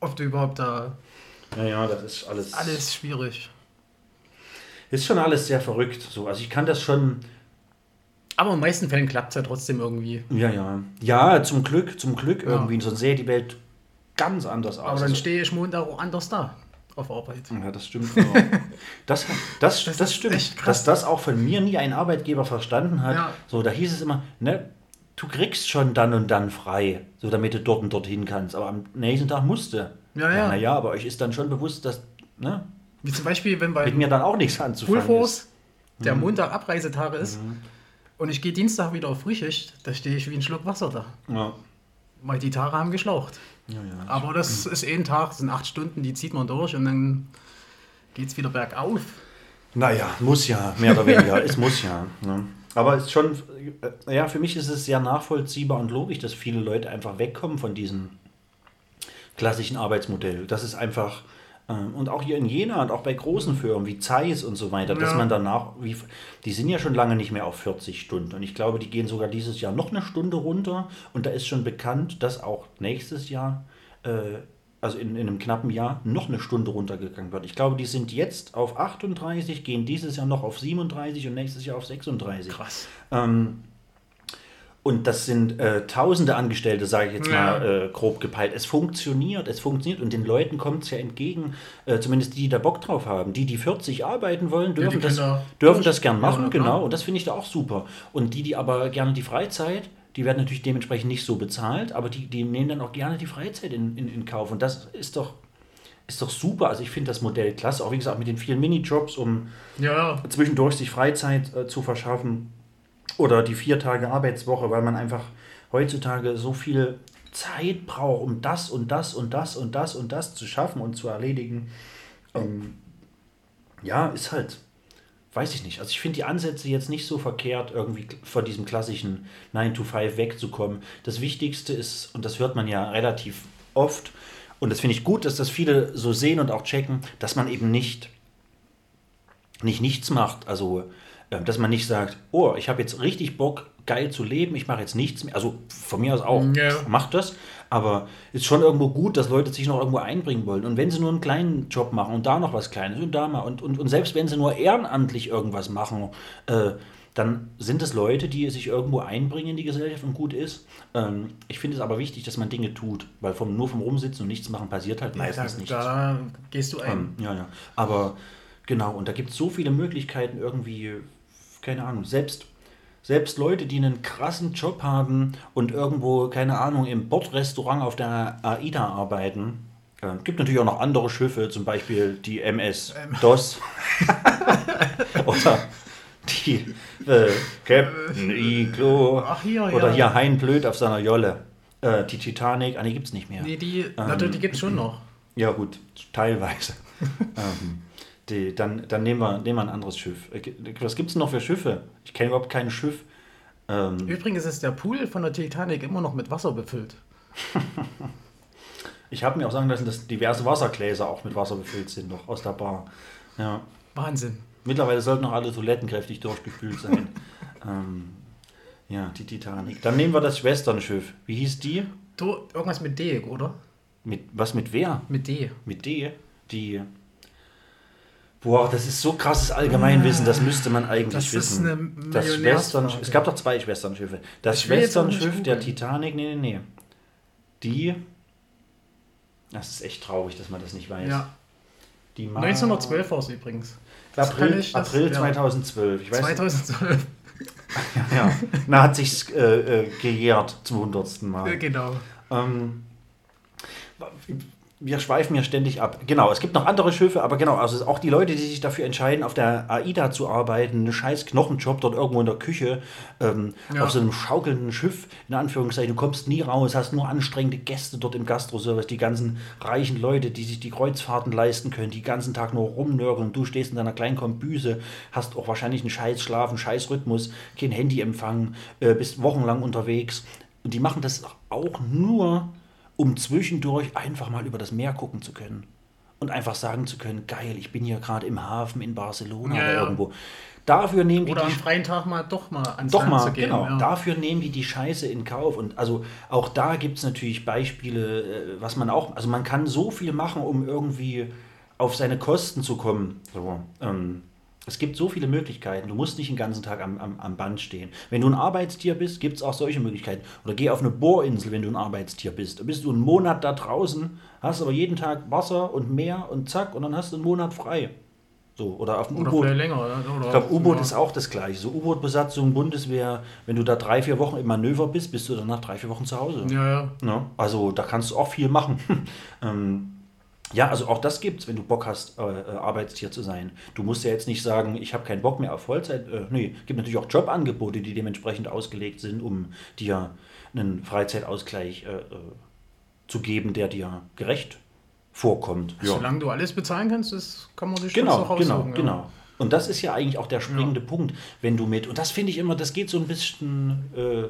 ob du überhaupt da. naja, das ist alles, Alles schwierig. Ist schon alles sehr verrückt. So, also ich kann das schon. Aber in den meisten Fällen klappt es ja trotzdem irgendwie. Ja, ja. Ja, zum Glück, zum Glück irgendwie. Sonst sähe die Welt ganz anders aus. Aber dann stehe ich Montag auch anders da. Auf Arbeit. Ja, das stimmt. Das, das, das, Das stimmt. Dass das auch von mir nie ein Arbeitgeber verstanden hat. Ja. So, da hieß es immer, ne, du kriegst schon dann und dann frei, so damit du dort und dorthin kannst. Aber am nächsten Tag musste. Ja, ja. Naja, aber euch ist dann schon bewusst, dass ne, Wie zum Beispiel, wenn bei mit mir dann auch nichts anzufangen ist. der Montag Abreisetag ist und ich gehe Dienstag wieder auf Frühschicht, da stehe ich wie ein Schluck Wasser da. Ja. Weil die Tage haben geschlaucht. Ja, ja. Aber das ist eh ein Tag, das sind acht Stunden, die zieht man durch und dann geht es wieder bergauf. Naja, muss ja, mehr oder weniger. es muss ja. Ne? Aber es ist schon, äh, ja, für mich ist es sehr nachvollziehbar und logisch, dass viele Leute einfach wegkommen von diesem klassischen Arbeitsmodell. Das ist einfach, und auch hier in Jena und auch bei großen Firmen wie Zeiss und so weiter, dass Ja. man danach, wie, die sind ja schon lange nicht mehr auf 40 Stunden. Und ich glaube, die gehen sogar dieses Jahr noch eine Stunde runter. Und da ist schon bekannt, dass auch nächstes Jahr, äh, also in, in einem knappen Jahr, noch eine Stunde runtergegangen wird. Ich glaube, die sind jetzt auf 38, gehen dieses Jahr noch auf 37 und nächstes Jahr auf 36. Krass. Ähm, und das sind äh, tausende Angestellte, sage ich jetzt Ja. mal äh, grob gepeilt. Es funktioniert, es funktioniert und den Leuten kommt es ja entgegen, äh, zumindest die, die da Bock drauf haben. Die, die 40 arbeiten wollen, dürfen, die das, dürfen das gern machen, Ja, genau. Und das finde ich da auch super. Und die, die aber gerne die Freizeit, die werden natürlich dementsprechend nicht so bezahlt, aber die, die nehmen dann auch gerne die Freizeit in, in, in Kauf. Und das ist doch, ist doch super. Also ich finde das Modell klasse, auch wie gesagt mit den vielen Minijobs, um Ja, zwischendurch sich Freizeit äh, zu verschaffen oder die vier Tage Arbeitswoche, weil man einfach heutzutage so viel Zeit braucht, um das und das und das und das und das zu schaffen und zu erledigen. Ähm, ja, ist halt, weiß ich nicht. Also ich finde die Ansätze jetzt nicht so verkehrt, irgendwie von diesem klassischen 9 to 5 wegzukommen. Das Wichtigste ist, und das hört man ja relativ oft, und das finde ich gut, dass das viele so sehen und auch checken, dass man eben nicht nicht nichts macht. Also, dass man nicht sagt, oh, ich habe jetzt richtig Bock, geil zu leben, ich mache jetzt nichts mehr. Also von mir aus auch, Ja. macht das. Aber ist schon irgendwo gut, dass Leute sich noch irgendwo einbringen wollen. Und wenn sie nur einen kleinen Job machen und da noch was Kleines und da mal und, und, und selbst wenn sie nur ehrenamtlich irgendwas machen, äh, dann sind es Leute, die sich irgendwo einbringen in die Gesellschaft und gut ist. Ähm, ich finde es aber wichtig, dass man Dinge tut, weil vom, nur vom Rumsitzen und nichts machen passiert halt da, meistens nichts. da gehst du ein. Ähm, ja, ja. Aber genau, und da gibt es so viele Möglichkeiten irgendwie, keine Ahnung, selbst, selbst Leute, die einen krassen Job haben und irgendwo, keine Ahnung, im Bordrestaurant auf der AIDA arbeiten. Äh, gibt natürlich auch noch andere Schiffe, zum Beispiel die MS DOS. Oder die äh, Captain Iglo. Ach, hier, Oder ja. hier Hein Blöd auf seiner Jolle. Äh, die Titanic, ah, die gibt es nicht mehr. Nee, die, natürlich, die gibt es schon noch. Ja, gut, teilweise. ähm, die, dann dann nehmen, wir, nehmen wir ein anderes Schiff. Äh, Was gibt es noch für Schiffe? Ich kenne überhaupt kein Schiff. Ähm, Übrigens ist der Pool von der Titanic immer noch mit Wasser befüllt. ich habe mir auch sagen lassen, dass diverse Wassergläser auch mit Wasser befüllt sind, noch aus der Bar. Ja. Wahnsinn. Mittlerweile sollten noch alle Toiletten kräftig durchgespült sein. ähm, ja, die Titanic. Dann nehmen wir das Schwesternschiff. Wie hieß die? Du, irgendwas mit D, oder? Mit, was mit wer? Mit D. Mit D? Die. Boah, das ist so krasses Allgemeinwissen, das müsste man eigentlich Das ist wissen. eine das. Es gab doch zwei Schwesternschiffe. Das Schwesternschiff der. Titanic, nee, nee, nee. Die. Das ist echt traurig, dass man das nicht weiß. Ja. Die Ma- 1912 war es übrigens. Das April, ich- das- April ja. 2012. Ich weiß, 2012. ja. Na, hat sich's äh, äh, gejährt zum hundertsten Mal. genau. Ähm, wir schweifen ja ständig ab. Genau, es gibt noch andere Schiffe, aber genau, also auch die Leute, die sich dafür entscheiden, auf der AIDA zu arbeiten, einen scheiß Knochenjob dort irgendwo in der Küche, ähm, Ja. auf so einem schaukelnden Schiff, in Anführungszeichen, du kommst nie raus, hast nur anstrengende Gäste dort im Gastroservice, die ganzen reichen Leute, die sich die Kreuzfahrten leisten können, die den ganzen Tag nur rumnörgeln du stehst in deiner kleinen Kombüse, hast auch wahrscheinlich einen scheiß Schlaf, einen scheiß Rhythmus, kein Handyempfang, äh, bist wochenlang unterwegs und die machen das auch nur, um zwischendurch einfach mal über das Meer gucken zu können. Und einfach sagen zu können, geil, ich bin hier gerade im Hafen in Barcelona Ja, oder ja. irgendwo. Dafür nehmen die Oder am die freien Tag mal doch mal ans doch Land mal, zu gehen. genau. ja. Dafür nehmen die die Scheiße in Kauf. Und also auch da gibt es natürlich Beispiele, äh, was man auch, also man kann so viel machen, um irgendwie auf seine Kosten zu kommen. So, ähm, es gibt so viele Möglichkeiten. Du musst nicht den ganzen Tag am, am, am Band stehen. Wenn du ein Arbeitstier bist, gibt es auch solche Möglichkeiten. Oder geh auf eine Bohrinsel, wenn du ein Arbeitstier bist. Da bist du einen Monat da draußen, hast aber jeden Tag Wasser und Meer und zack, und dann hast du einen Monat frei. So, oder auf dem U-Boot. Ich glaube, U-Boot ja. ist auch das gleiche. So U-Boot-Besatzung, Bundeswehr, wenn du da drei, vier Wochen im Manöver bist, bist du danach drei, vier Wochen zu Hause. Ja, ja. Ne? Also da kannst du auch viel machen. ähm, ja, also auch das gibt's, wenn du Bock hast, äh, äh, Arbeitstier zu sein. Du musst ja jetzt nicht sagen, ich habe keinen Bock mehr auf Vollzeit. Äh, nee, gibt natürlich auch Jobangebote, die dementsprechend ausgelegt sind, um dir einen Freizeitausgleich äh, äh, zu geben, der dir gerecht vorkommt. Ja. Solange du alles bezahlen kannst, das kann man sich Genau, auch genau, aussuchen. ja. genau. Und das ist ja eigentlich auch der springende Punkt, wenn du mit, und das finde ich immer, das geht so ein bisschen, äh,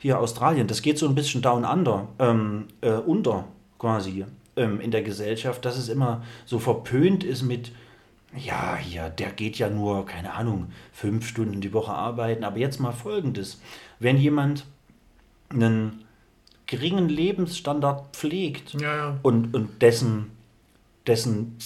hier Australien, das geht so ein bisschen down under, ähm, äh, unter quasi ähm, in der Gesellschaft, dass es immer so verpönt ist mit, ja, hier, der geht ja nur, keine Ahnung, fünf Stunden die Woche arbeiten. Aber jetzt mal folgendes: Wenn jemand einen geringen Lebensstandard pflegt Ja, ja. und, und dessen, dessen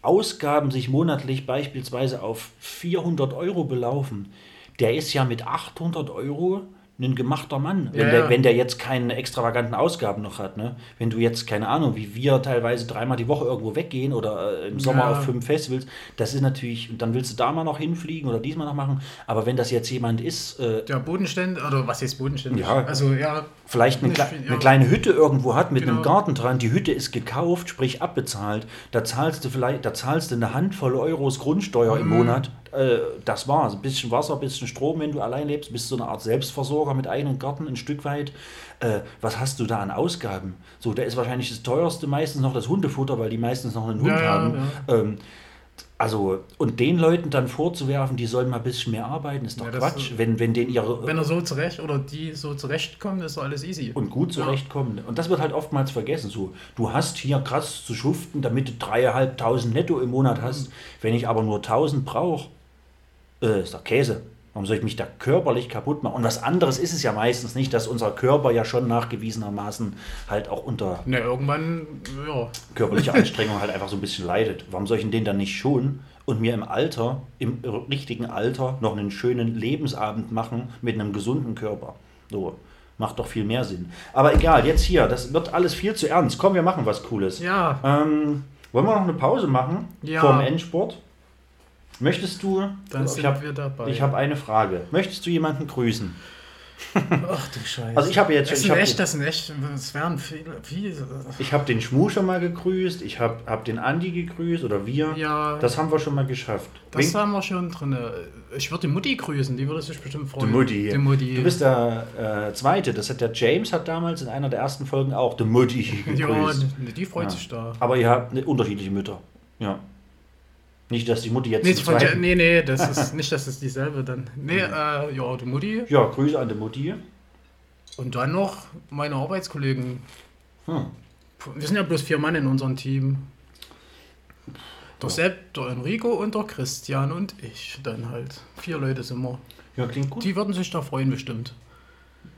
Ausgaben sich monatlich beispielsweise auf 400 Euro belaufen, der ist ja mit 800 Euro ein gemachter Mann, wenn, Ja, der, ja. wenn der jetzt keine extravaganten Ausgaben noch hat. Ne? Wenn du jetzt, keine Ahnung, wie wir teilweise dreimal die Woche irgendwo weggehen oder äh, im Sommer Ja. auf fünf Festivals, das ist natürlich, und dann willst du da mal noch hinfliegen oder diesmal noch machen, aber wenn das jetzt jemand ist, äh, Der Bodenständig, oder was ist bodenständig? Ja. Also, ja. Vielleicht eine, kle viel, eine ja. kleine Hütte irgendwo hat mit einem Genau. Garten dran, die Hütte ist gekauft, sprich abbezahlt, da zahlst du vielleicht, da zahlst du eine Handvoll Euros Grundsteuer Mhm. im Monat. Äh, das war's. Ein bisschen Wasser, ein bisschen Strom, wenn du allein lebst, bist so eine Art Selbstversorger mit eigenem Garten ein Stück weit. Äh, was hast du da an Ausgaben? So, da ist wahrscheinlich das teuerste meistens noch das Hundefutter, weil die meistens noch einen Hund Ja, ja, haben. Ähm, also, und den Leuten dann vorzuwerfen, die sollen mal ein bisschen mehr arbeiten, ist doch Ja, Quatsch. ist- wenn, wenn denen ihre Wenn er so zurecht oder die so zurechtkommen, ist doch alles easy. und gut zurechtkommen. Und das wird halt oftmals vergessen. So, du hast hier krass zu schuften, damit du dreieinhalbtausend netto im Monat hast. Wenn ich aber nur tausend brauche, äh, ist doch Käse. Warum soll ich mich da körperlich kaputt machen? Und was anderes ist es ja meistens nicht, dass unser Körper ja schon nachgewiesenermaßen halt auch unter Ne, irgendwann, ja. körperlicher Anstrengung halt einfach so ein bisschen leidet. Warum soll ich den dann nicht schon und mir im Alter, im richtigen Alter, noch einen schönen Lebensabend machen mit einem gesunden Körper? So, macht doch viel mehr Sinn. Aber egal, jetzt hier, das wird alles viel zu ernst. Komm, wir machen was Cooles. Ja, Ähm, wollen wir noch eine Pause machen Ja. vor dem Endsport? Möchtest du? Dann ich sind habe wir dabei. ich hab eine Frage. Möchtest du jemanden grüßen? ach du Scheiße. Also ich habe jetzt das ich sind hab echt, das sind echt, das wären viele, viele. Ich habe den Schmu schon mal gegrüßt, ich habe hab den Andi gegrüßt oder wir. Ja. Das haben wir schon mal geschafft. Das Wen- haben wir schon drin. Ich würde die Mutti grüßen, die würde sich bestimmt Die freuen. Mutti. Die Mutti. Du bist der äh, Zweite. Das hat der James hat damals in einer der ersten Folgen auch die Mutti ja, gegrüßt. die, die freut Ja. sich da. Aber ihr habt unterschiedliche Mütter. Ja. Nicht, dass die Mutti jetzt Nee, von, Zweiten- nee, nee, das ist nicht, dass es dieselbe dann. Nee, äh, ja, die Mutti. Ja, Grüße an die Mutti. Und dann noch meine Arbeitskollegen. Hm. Wir sind ja bloß vier Mann in unserem Team. Der Sepp, der Enrico und der Christian und ich. Dann halt. Vier Leute sind wir. Ja, klingt gut. Die würden sich da freuen bestimmt.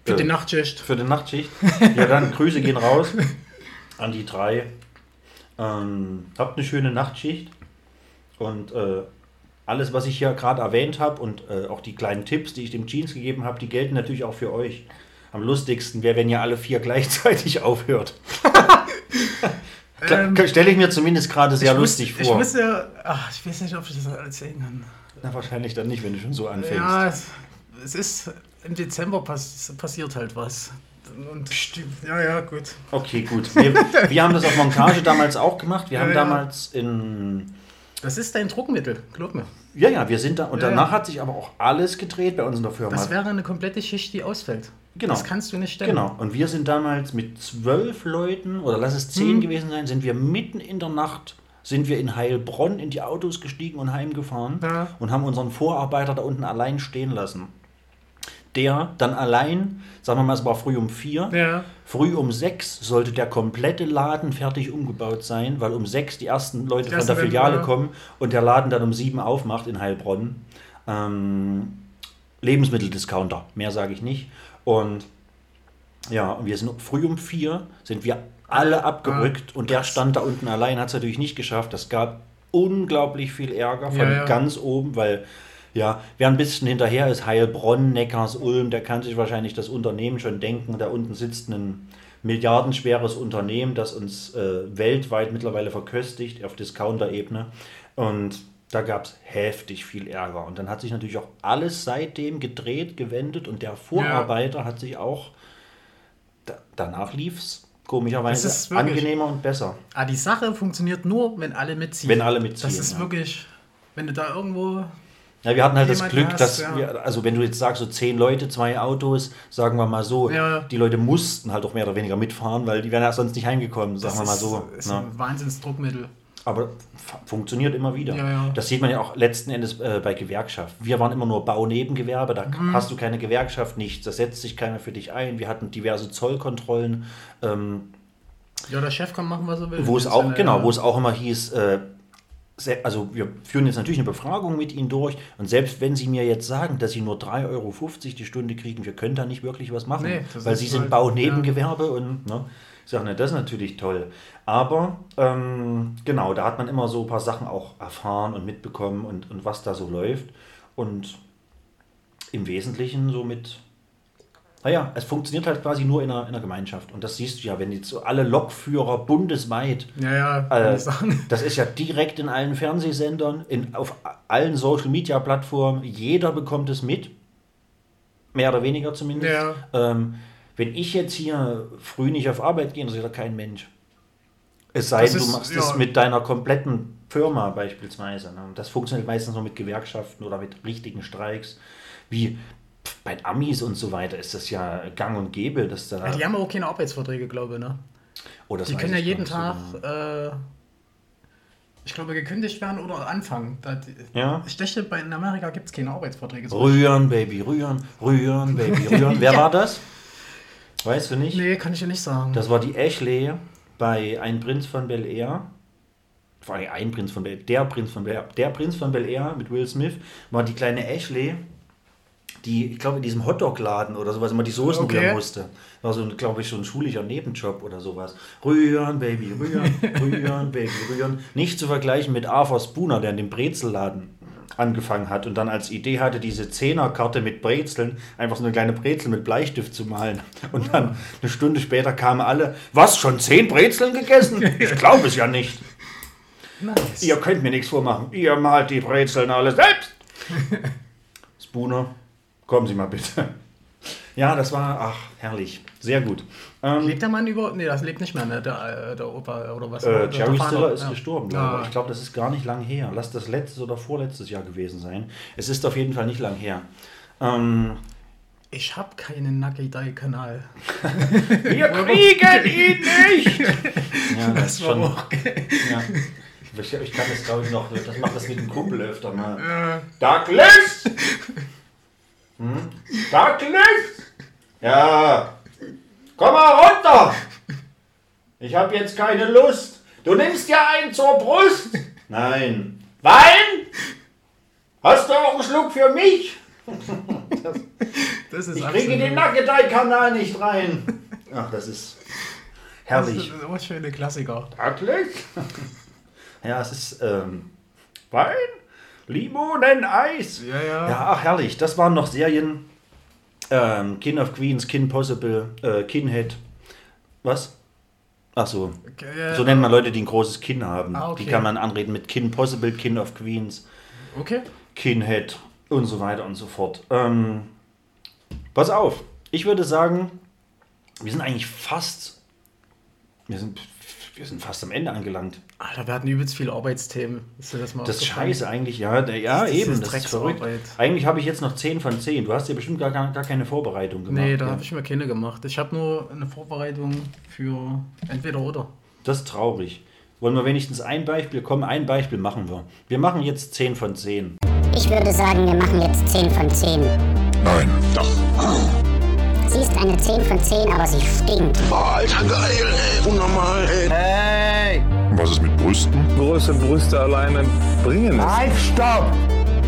Für Äh, die Nachtschicht. Für die Nachtschicht. Ja, dann Grüße gehen raus an die drei. Ähm, habt eine schöne Nachtschicht. Und äh, alles, was ich hier gerade erwähnt habe und äh, auch die kleinen Tipps, die ich dem Jeans gegeben habe, die gelten natürlich auch für euch. Am lustigsten wäre, wenn ihr alle vier gleichzeitig aufhört. Ähm, Stelle ich mir zumindest gerade sehr lustig muss, vor. Ich muss ja. Ach, ich weiß nicht, ob ich das erzählen kann. Na, wahrscheinlich dann nicht, wenn du schon so anfängst. Ja, es, es ist. Im Dezember pass, passiert halt was. Und ja, ja, gut. Okay, gut. Wir, wir haben das auf Montage damals auch gemacht. Wir haben Ja, ja. damals in Das ist dein Druckmittel, glaub mir. Ja, ja, wir sind da. Und Ja, danach ja. hat sich aber auch alles gedreht bei uns in der Firma. Das wäre eine komplette Schicht, die ausfällt. Genau. Das kannst du nicht stellen. genau. Und wir sind damals mit zwölf Leuten, oder lass es zehn Mhm. gewesen sein, sind wir mitten in der Nacht, sind wir in Heilbronn in die Autos gestiegen und heimgefahren Ja. und haben unseren Vorarbeiter da unten allein stehen lassen. Der dann allein, sagen wir mal, es war früh um vier, Ja. Früh um sechs sollte der komplette Laden fertig umgebaut sein, weil um sechs die ersten Leute Die von der ersten Filiale ja. kommen und der Laden dann um sieben aufmacht in Heilbronn. Ähm, Lebensmitteldiscounter, mehr sage ich nicht. Und ja, und wir sind früh um vier, sind wir alle abgerückt und der stand da unten allein, hat es natürlich nicht geschafft. Das gab unglaublich viel Ärger von Ja, ja. ganz oben, weil ja, wer ein bisschen hinterher ist, Heilbronn, Neckars, Ulm, der kann sich wahrscheinlich das Unternehmen schon denken. Da unten sitzt ein milliardenschweres Unternehmen, das uns äh, weltweit mittlerweile verköstigt auf Discounter-Ebene. Und da gab es heftig viel Ärger. Und dann hat sich natürlich auch alles seitdem gedreht, gewendet und der Vorarbeiter hat sich auch, da, danach lief es komischerweise angenehmer und besser. Ah, die Sache funktioniert nur, wenn alle mitziehen. Wenn alle mitziehen, Das ist ja. wirklich, wenn du da irgendwo. Ja, wir hatten halt das Glück, hast, dass ja. wir, also wenn du jetzt sagst, so zehn Leute, zwei Autos, sagen wir mal so, Ja. die Leute mussten halt auch mehr oder weniger mitfahren, weil die wären ja sonst nicht heimgekommen, sagen das wir mal so. ist ne? ein Wahnsinnsdruckmittel. Aber funktioniert immer wieder. Ja, ja. Das sieht man ja auch letzten Endes äh, bei Gewerkschaften. Wir waren immer nur Baunebengewerbe, da Mhm. hast du keine Gewerkschaft, nichts, da setzt sich keiner für dich ein. Wir hatten diverse Zollkontrollen, ähm, Ja, der Chef kann machen, was er will. wo es Das auch, ist eine- genau, wo es auch immer hieß, äh, also wir führen jetzt natürlich eine Befragung mit Ihnen durch. Und selbst wenn Sie mir jetzt sagen, dass Sie nur 3,50 Euro die Stunde kriegen, wir können da nicht wirklich was machen, Nee, weil Sie sind halt- Baunebengewerbe und ne, ich sage, ne, das ist natürlich toll. Aber ähm, genau, da hat man immer so ein paar Sachen auch erfahren und mitbekommen und, und was da so läuft. Und im Wesentlichen so mit naja, es funktioniert halt quasi nur in einer, in einer Gemeinschaft. Und das siehst du ja, wenn jetzt so alle Lokführer bundesweit, Ja, ja, äh, das ist ja direkt in allen Fernsehsendern, in, auf allen Social-Media-Plattformen, jeder bekommt es mit. Mehr oder weniger zumindest. Ja. Ähm, wenn ich jetzt hier früh nicht auf Arbeit gehe, interessiert da kein Mensch. Es sei denn, du ist- machst ja. es mit deiner kompletten Firma beispielsweise. Ne? Das funktioniert meistens nur mit Gewerkschaften oder mit richtigen Streiks. Wie bei Amis und so weiter ist das ja gang und gäbe, dass da. Ja, die haben auch keine Arbeitsverträge, glaube ich, ne? oh, das Die können ja jeden Tag, so genau. äh, ich glaube, gekündigt werden oder anfangen. Da, Ja. Ich dachte, bei, in Amerika gibt es keine Arbeitsverträge. So. Rühren, Baby, rühren, rühren, Baby, rühren. Wer Ja. war das? Weißt du nicht? Nee, kann ich ja nicht sagen. Das war die Ashley bei Ein Prinz von Bel Air. Vor allem ein Prinz von Bel der Prinz von Bel Air. Der Prinz von Bel Air mit Will Smith war die kleine Ashley, die, ich glaube, in diesem Hotdog-Laden oder sowas immer die Soßen Okay. rühren musste. War so, glaube ich, so ein schulischer Nebenjob oder sowas. Rühren, Baby, rühren, rühren, Baby, rühren. Nicht zu vergleichen mit Arthur Spooner, der in dem Brezelladen angefangen hat und dann als Idee hatte, diese Zehnerkarte mit Brezeln, einfach so eine kleine Brezel mit Bleistift zu malen. Und dann eine Stunde später kamen alle, was, schon zehn Brezeln gegessen? Ich glaube es ja nicht. nice. Ihr könnt mir nichts vormachen. Ihr malt die Brezeln alle selbst. Spooner, kommen Sie mal bitte. Ja, das war, ach, herrlich. Sehr gut. Ähm, Lebt der Mann über. Nee, das lebt nicht mehr, ne? Der, äh, der Opa oder was? äh, Jerry Stiller ist ja. gestorben, glaube Ja. ich. Ich glaube, das ist gar nicht lang her. Lass das letztes oder vorletztes Jahr gewesen sein. Es ist auf jeden Fall nicht lang her. Ähm, Ich habe keinen Nagidai-Kanal. wir kriegen ihn nicht! Ja, das, ist war schon. auch Ja. Ich, ich kann das, glaube ich, noch. Das macht das mit dem Kumpel öfter mal. Douglas! Hm? Douglas! Ja. Komm mal runter! Ich habe jetzt keine Lust. Du nimmst ja einen zur Brust. Nein. Wein? Hast du auch einen Schluck für mich? Das ist Ich kriege den Nackedei-Kanal nicht rein. Ach, das ist Das herrlich. ist immer schöne Klassiker. Wirklich? Ja, es ist ähm, Wein, Limoneneis. Ja, ja. Ja, ach herrlich. Das waren noch Serien. Ähm, Kin of Queens, Kin Possible, äh, Kinhead. Was? Ach so. Okay, So nennt man Leute, die ein großes Kinn haben. Ah, okay. Die kann man anreden mit Kin Possible, Kin of Queens, Okay. Kinhead und so weiter und so fort. Ähm, pass auf. Ich würde sagen, wir sind eigentlich fast. Wir sind, wir sind fast am Ende angelangt. Alter, wir hatten übelst viele Arbeitsthemen. Ist dir das mal Das ist scheiße eigentlich, ja. Der, ja, Das ist eben, das ist verrückt. Eigentlich habe ich jetzt noch 10 von 10. Du hast ja bestimmt gar, gar, gar keine Vorbereitung gemacht. Nee, da ja. habe ich mir keine gemacht. Ich habe nur eine Vorbereitung für entweder oder. Das ist traurig. Wollen wir wenigstens ein Beispiel kommen? Ein Beispiel machen wir. Wir machen jetzt 10 von 10. Ich würde sagen, wir machen jetzt 10 von 10. Nein. Doch. Sie ist eine 10 von 10, aber sie stinkt. Boah, Alter, geil, ey. Unnormal, ey. Was ist mit Brüsten? Große Brüste alleine bringen es.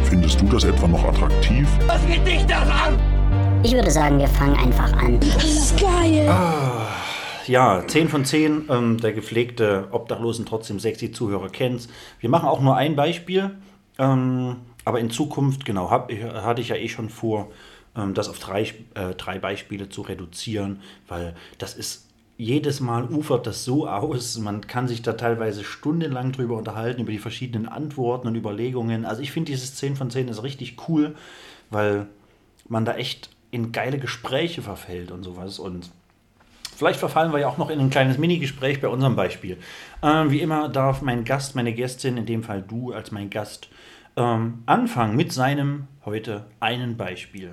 Findest du das etwa noch attraktiv? Ich würde sagen, wir fangen einfach an. Ja, 10 von 10. Ähm, der gepflegte Obdachlosen trotzdem sexy Zuhörer kennt's. Wir machen auch nur ein Beispiel. Ähm, aber in Zukunft, genau, hab, ich- hatte ich ja eh schon vor, das auf drei, äh, drei Beispiele zu reduzieren, weil das ist. Jedes Mal ufert das so aus, man kann sich da teilweise stundenlang drüber unterhalten, über die verschiedenen Antworten und Überlegungen. Also ich finde dieses 10 von 10 ist richtig cool, weil man da echt in geile Gespräche verfällt und sowas. Und Vielleicht verfallen wir ja auch noch in ein kleines Minigespräch bei unserem Beispiel. Ähm, wie immer darf mein Gast, meine Gästin, in dem Fall du als mein Gast, ähm, anfangen mit seinem heute einen Beispiel.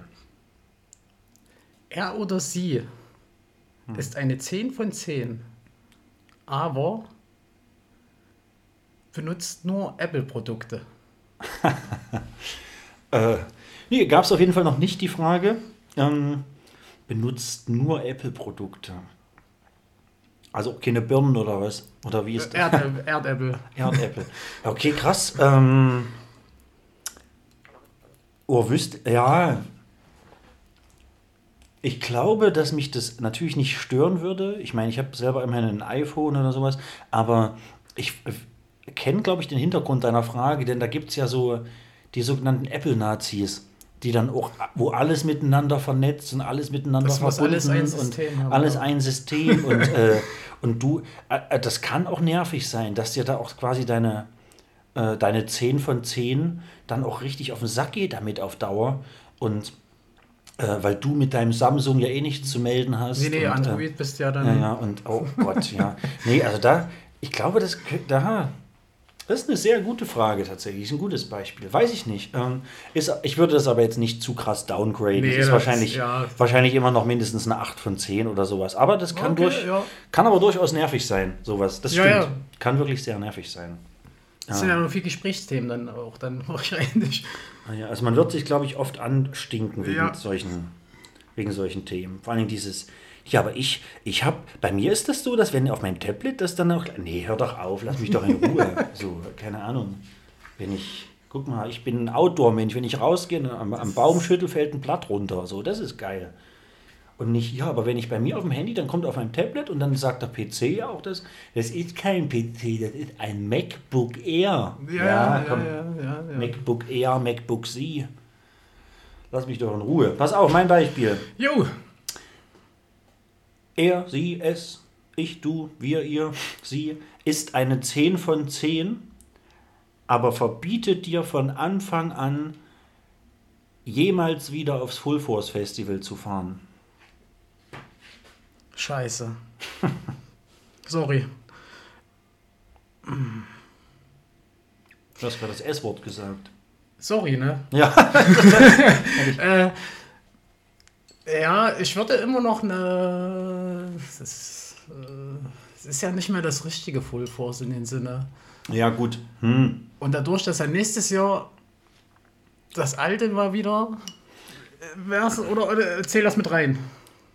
Er oder sie ist eine 10 von 10. Aber benutzt nur Apple-Produkte. Äh, nee, gab es auf jeden Fall noch nicht die Frage. Ähm, benutzt nur Apple-Produkte. Also keine Birnen oder was? Oder wie ist das? Erdäpfel. Erdäpfel. Erdäpfel. Okay, krass. Ähm, oh, wüsst, ja. Ich glaube, dass mich das natürlich nicht stören würde. Ich meine, ich habe selber immerhin ein iPhone oder sowas, aber ich äh, kenne, glaube ich, den Hintergrund deiner Frage, denn da gibt es ja so die sogenannten Apple-Nazis, die dann auch, wo alles miteinander vernetzt und alles miteinander Das verbunden alles ein und System haben, alles ein System und, äh, und du, äh, äh, das kann auch nervig sein, dass dir da auch quasi deine, äh, deine 10 von 10 dann auch richtig auf den Sack geht damit auf Dauer und weil du mit deinem Samsung ja eh nichts zu melden hast. Nee, nee, und, äh, Android bist ja dann. ja, ja, und oh Gott, ja. Nee, also da, ich glaube, das, da, das ist eine sehr gute Frage tatsächlich, ist ein gutes Beispiel. Weiß ich nicht. Ähm, ist, ich würde das aber jetzt nicht zu krass downgraden. Nee, das ist das- wahrscheinlich, ja. wahrscheinlich immer noch mindestens eine 8 von 10 oder sowas. Aber das kann, Okay, durch, ja. kann aber durchaus nervig sein, sowas. Das Ja, stimmt. Kann wirklich sehr nervig sein. Das sind ja noch viele Gesprächsthemen dann auch dann wahrscheinlich. Ah Ja, also man wird sich, glaube ich, oft anstinken wegen Ja. solchen, wegen solchen Themen. Vor allem dieses, ja, aber ich, ich habe, bei mir ist das so, dass wenn auf meinem Tablet das dann auch, nee, hör doch auf, lass mich doch in Ruhe. so, keine Ahnung. Wenn ich, guck mal, ich bin ein Outdoor-Mensch, wenn ich rausgehe, ne, am, am Baumschüttel fällt ein Blatt runter, so, das ist geil. Und nicht, ja, aber wenn ich bei mir auf dem Handy, dann kommt auf meinem Tablet und dann sagt der PC ja auch das, das ist kein PC, das ist ein MacBook Air. Ja, ja, komm. ja, ja, ja. MacBook Air, MacBook Z. Lass mich doch in Ruhe. Pass auf, mein Beispiel. Jo, Er, sie, es, ich, du, wir, ihr, sie ist eine 10 von 10, aber verbietet dir von Anfang an jemals wieder aufs Full Force Festival zu fahren. Scheiße. Sorry. Du hast gerade das S-Wort gesagt. Sorry, ne? Ja. Äh, ja, ich würde immer noch eine. Das ist, äh, es ist ja nicht mehr das richtige Full Force in dem Sinne. Ja, gut. Hm. Und dadurch, dass er nächstes Jahr das alte war wieder. äh, wär's- Oder, oder zähl das mit rein.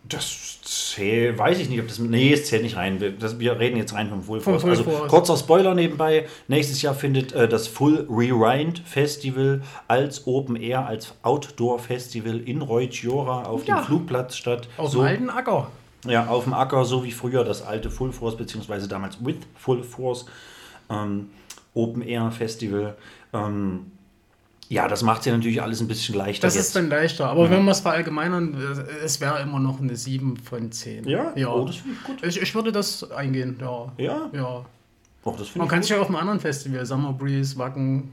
Das zählt, weiß ich nicht, ob das. Nee, es zählt nicht rein. Wir, das, wir reden jetzt rein vom Full Vom Force. Full also Force. kurzer Spoiler nebenbei. Nächstes Jahr findet äh, das Full Rewind Festival als Open Air, als Outdoor Festival in Reutjora auf Ja. dem Flugplatz statt. Aus so, dem alten Acker. Ja, auf dem Acker, so wie früher das alte Full Force, beziehungsweise damals with Full Force ähm, Open Air Festival. Ähm, ja, das macht es ja natürlich alles ein bisschen leichter. Das jetzt. ist dann leichter. Aber wenn wir es verallgemeinern, äh, es wäre immer noch eine 7 von 10. Ja? ja. Oh, das finde ich gut. Ich, ich würde das eingehen, ja. Ja? Ja. Oh, das Man kann sich ja auf einem anderen Festival, Summer Breeze, Wacken.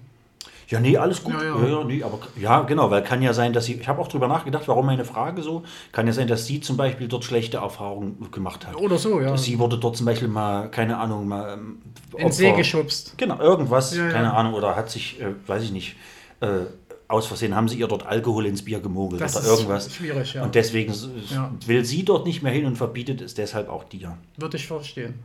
Ja, nee, alles gut. Ja, Ja, ja. ja. nee, aber ja, genau, weil kann ja sein, dass sie. Ich habe auch drüber nachgedacht, warum meine Frage so. Kann ja sein, dass sie zum Beispiel dort schlechte Erfahrungen gemacht hat. Oder so, ja. Sie wurde dort zum Beispiel mal, keine Ahnung, mal. ähm, In den See Opfer- geschubst. Genau, irgendwas, Ja, ja. keine Ahnung, oder hat sich, äh, weiß ich nicht, äh, aus Versehen haben sie ihr dort Alkohol ins Bier gemogelt Das oder ist irgendwas. schwierig, ja. Und deswegen Ja. will sie dort nicht mehr hin und verbietet es deshalb auch dir. Würde ich verstehen.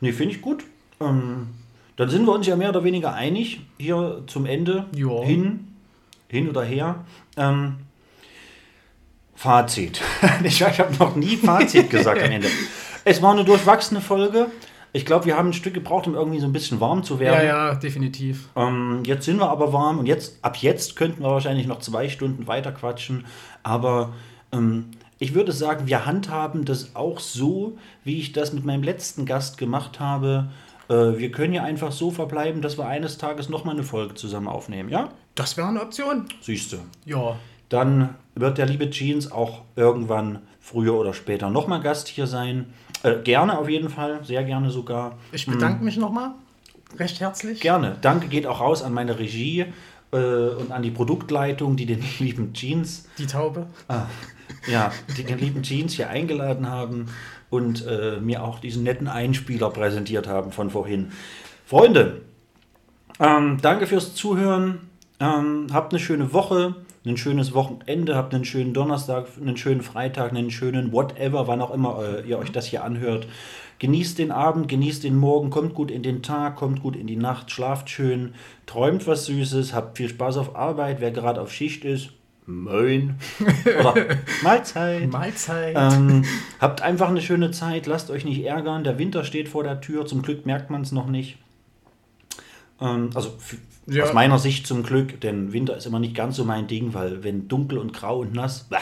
Nee, finde ich gut. Ähm, dann sind wir uns ja mehr oder weniger einig hier zum Ende. Ja. Hin, hin oder her. Ähm, Fazit. ich ich habe noch nie Fazit gesagt am Ende. Es war eine durchwachsene Folge. Ich glaube, wir haben ein Stück gebraucht, um irgendwie so ein bisschen warm zu Ja, werden. ja, definitiv. Ähm, jetzt sind wir aber warm und jetzt, ab jetzt könnten wir wahrscheinlich noch zwei Stunden weiter quatschen. Aber ähm, ich würde sagen, wir handhaben das auch so, wie ich das mit meinem letzten Gast gemacht habe. Äh, wir können ja einfach so verbleiben, dass wir eines Tages nochmal eine Folge zusammen aufnehmen, ja? Das wäre eine Option. Siehst du. Ja. Dann wird der liebe Jeans auch irgendwann früher oder später nochmal Gast hier sein. Äh, gerne auf jeden Fall, sehr gerne sogar. Ich bedanke mich nochmal. Recht herzlich. Gerne. Danke geht auch raus an meine Regie äh, und an die Produktleitung, die den lieben Jeans, Die Taube. ja, die den lieben Jeans hier eingeladen haben und äh, mir auch diesen netten Einspieler präsentiert haben von vorhin. Freunde, ähm, danke fürs Zuhören. Ähm, habt eine schöne Woche. Ein schönes Wochenende, habt einen schönen Donnerstag, einen schönen Freitag, einen schönen whatever, wann auch immer äh, ihr euch das hier anhört. Genießt den Abend, genießt den Morgen, kommt gut in den Tag, kommt gut in die Nacht, schlaft schön, träumt was Süßes, habt viel Spaß auf Arbeit, wer gerade auf Schicht ist. Moin. Oder Mahlzeit. Mahlzeit. Ähm, habt einfach eine schöne Zeit, lasst euch nicht ärgern. Der Winter steht vor der Tür, zum Glück merkt man es noch nicht. Ähm, also Ja. aus meiner Sicht zum Glück, denn Winter ist immer nicht ganz so mein Ding, weil wenn dunkel und grau und nass. Bäh,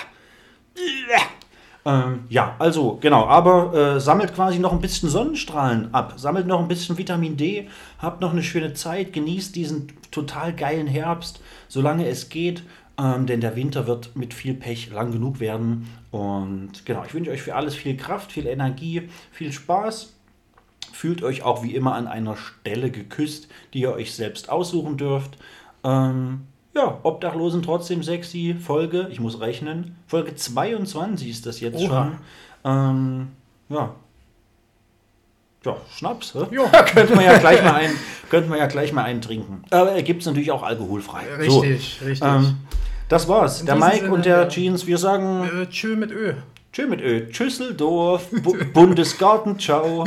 ähm, ja, also genau, aber äh, sammelt quasi noch ein bisschen Sonnenstrahlen ab, sammelt noch ein bisschen Vitamin D, habt noch eine schöne Zeit, genießt diesen total geilen Herbst, solange es geht, ähm, denn der Winter wird mit viel Pech lang genug werden. Und genau, ich wünsche euch für alles viel Kraft, viel Energie, viel Spaß. Fühlt euch auch wie immer an einer Stelle geküsst, die ihr euch selbst aussuchen dürft. Ähm, ja, Obdachlosen trotzdem sexy. Folge, ich muss rechnen, Folge 22 ist das jetzt Oha. schon. Ähm, ja. Ja, Schnaps, hä? Ja. könnte man ja gleich mal ein, könnte man ja gleich mal einen trinken. Aber gibt es natürlich auch alkoholfrei. Richtig, richtig. Ähm, das war's. In Der Mike Sinne, und der ja. Jeans, wir sagen äh, tschö mit Ö. Tschö mit Ö. Tschüsseldorf, Bu Bundesgarten, ciao.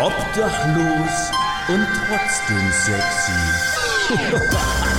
Obdachlos und trotzdem sexy.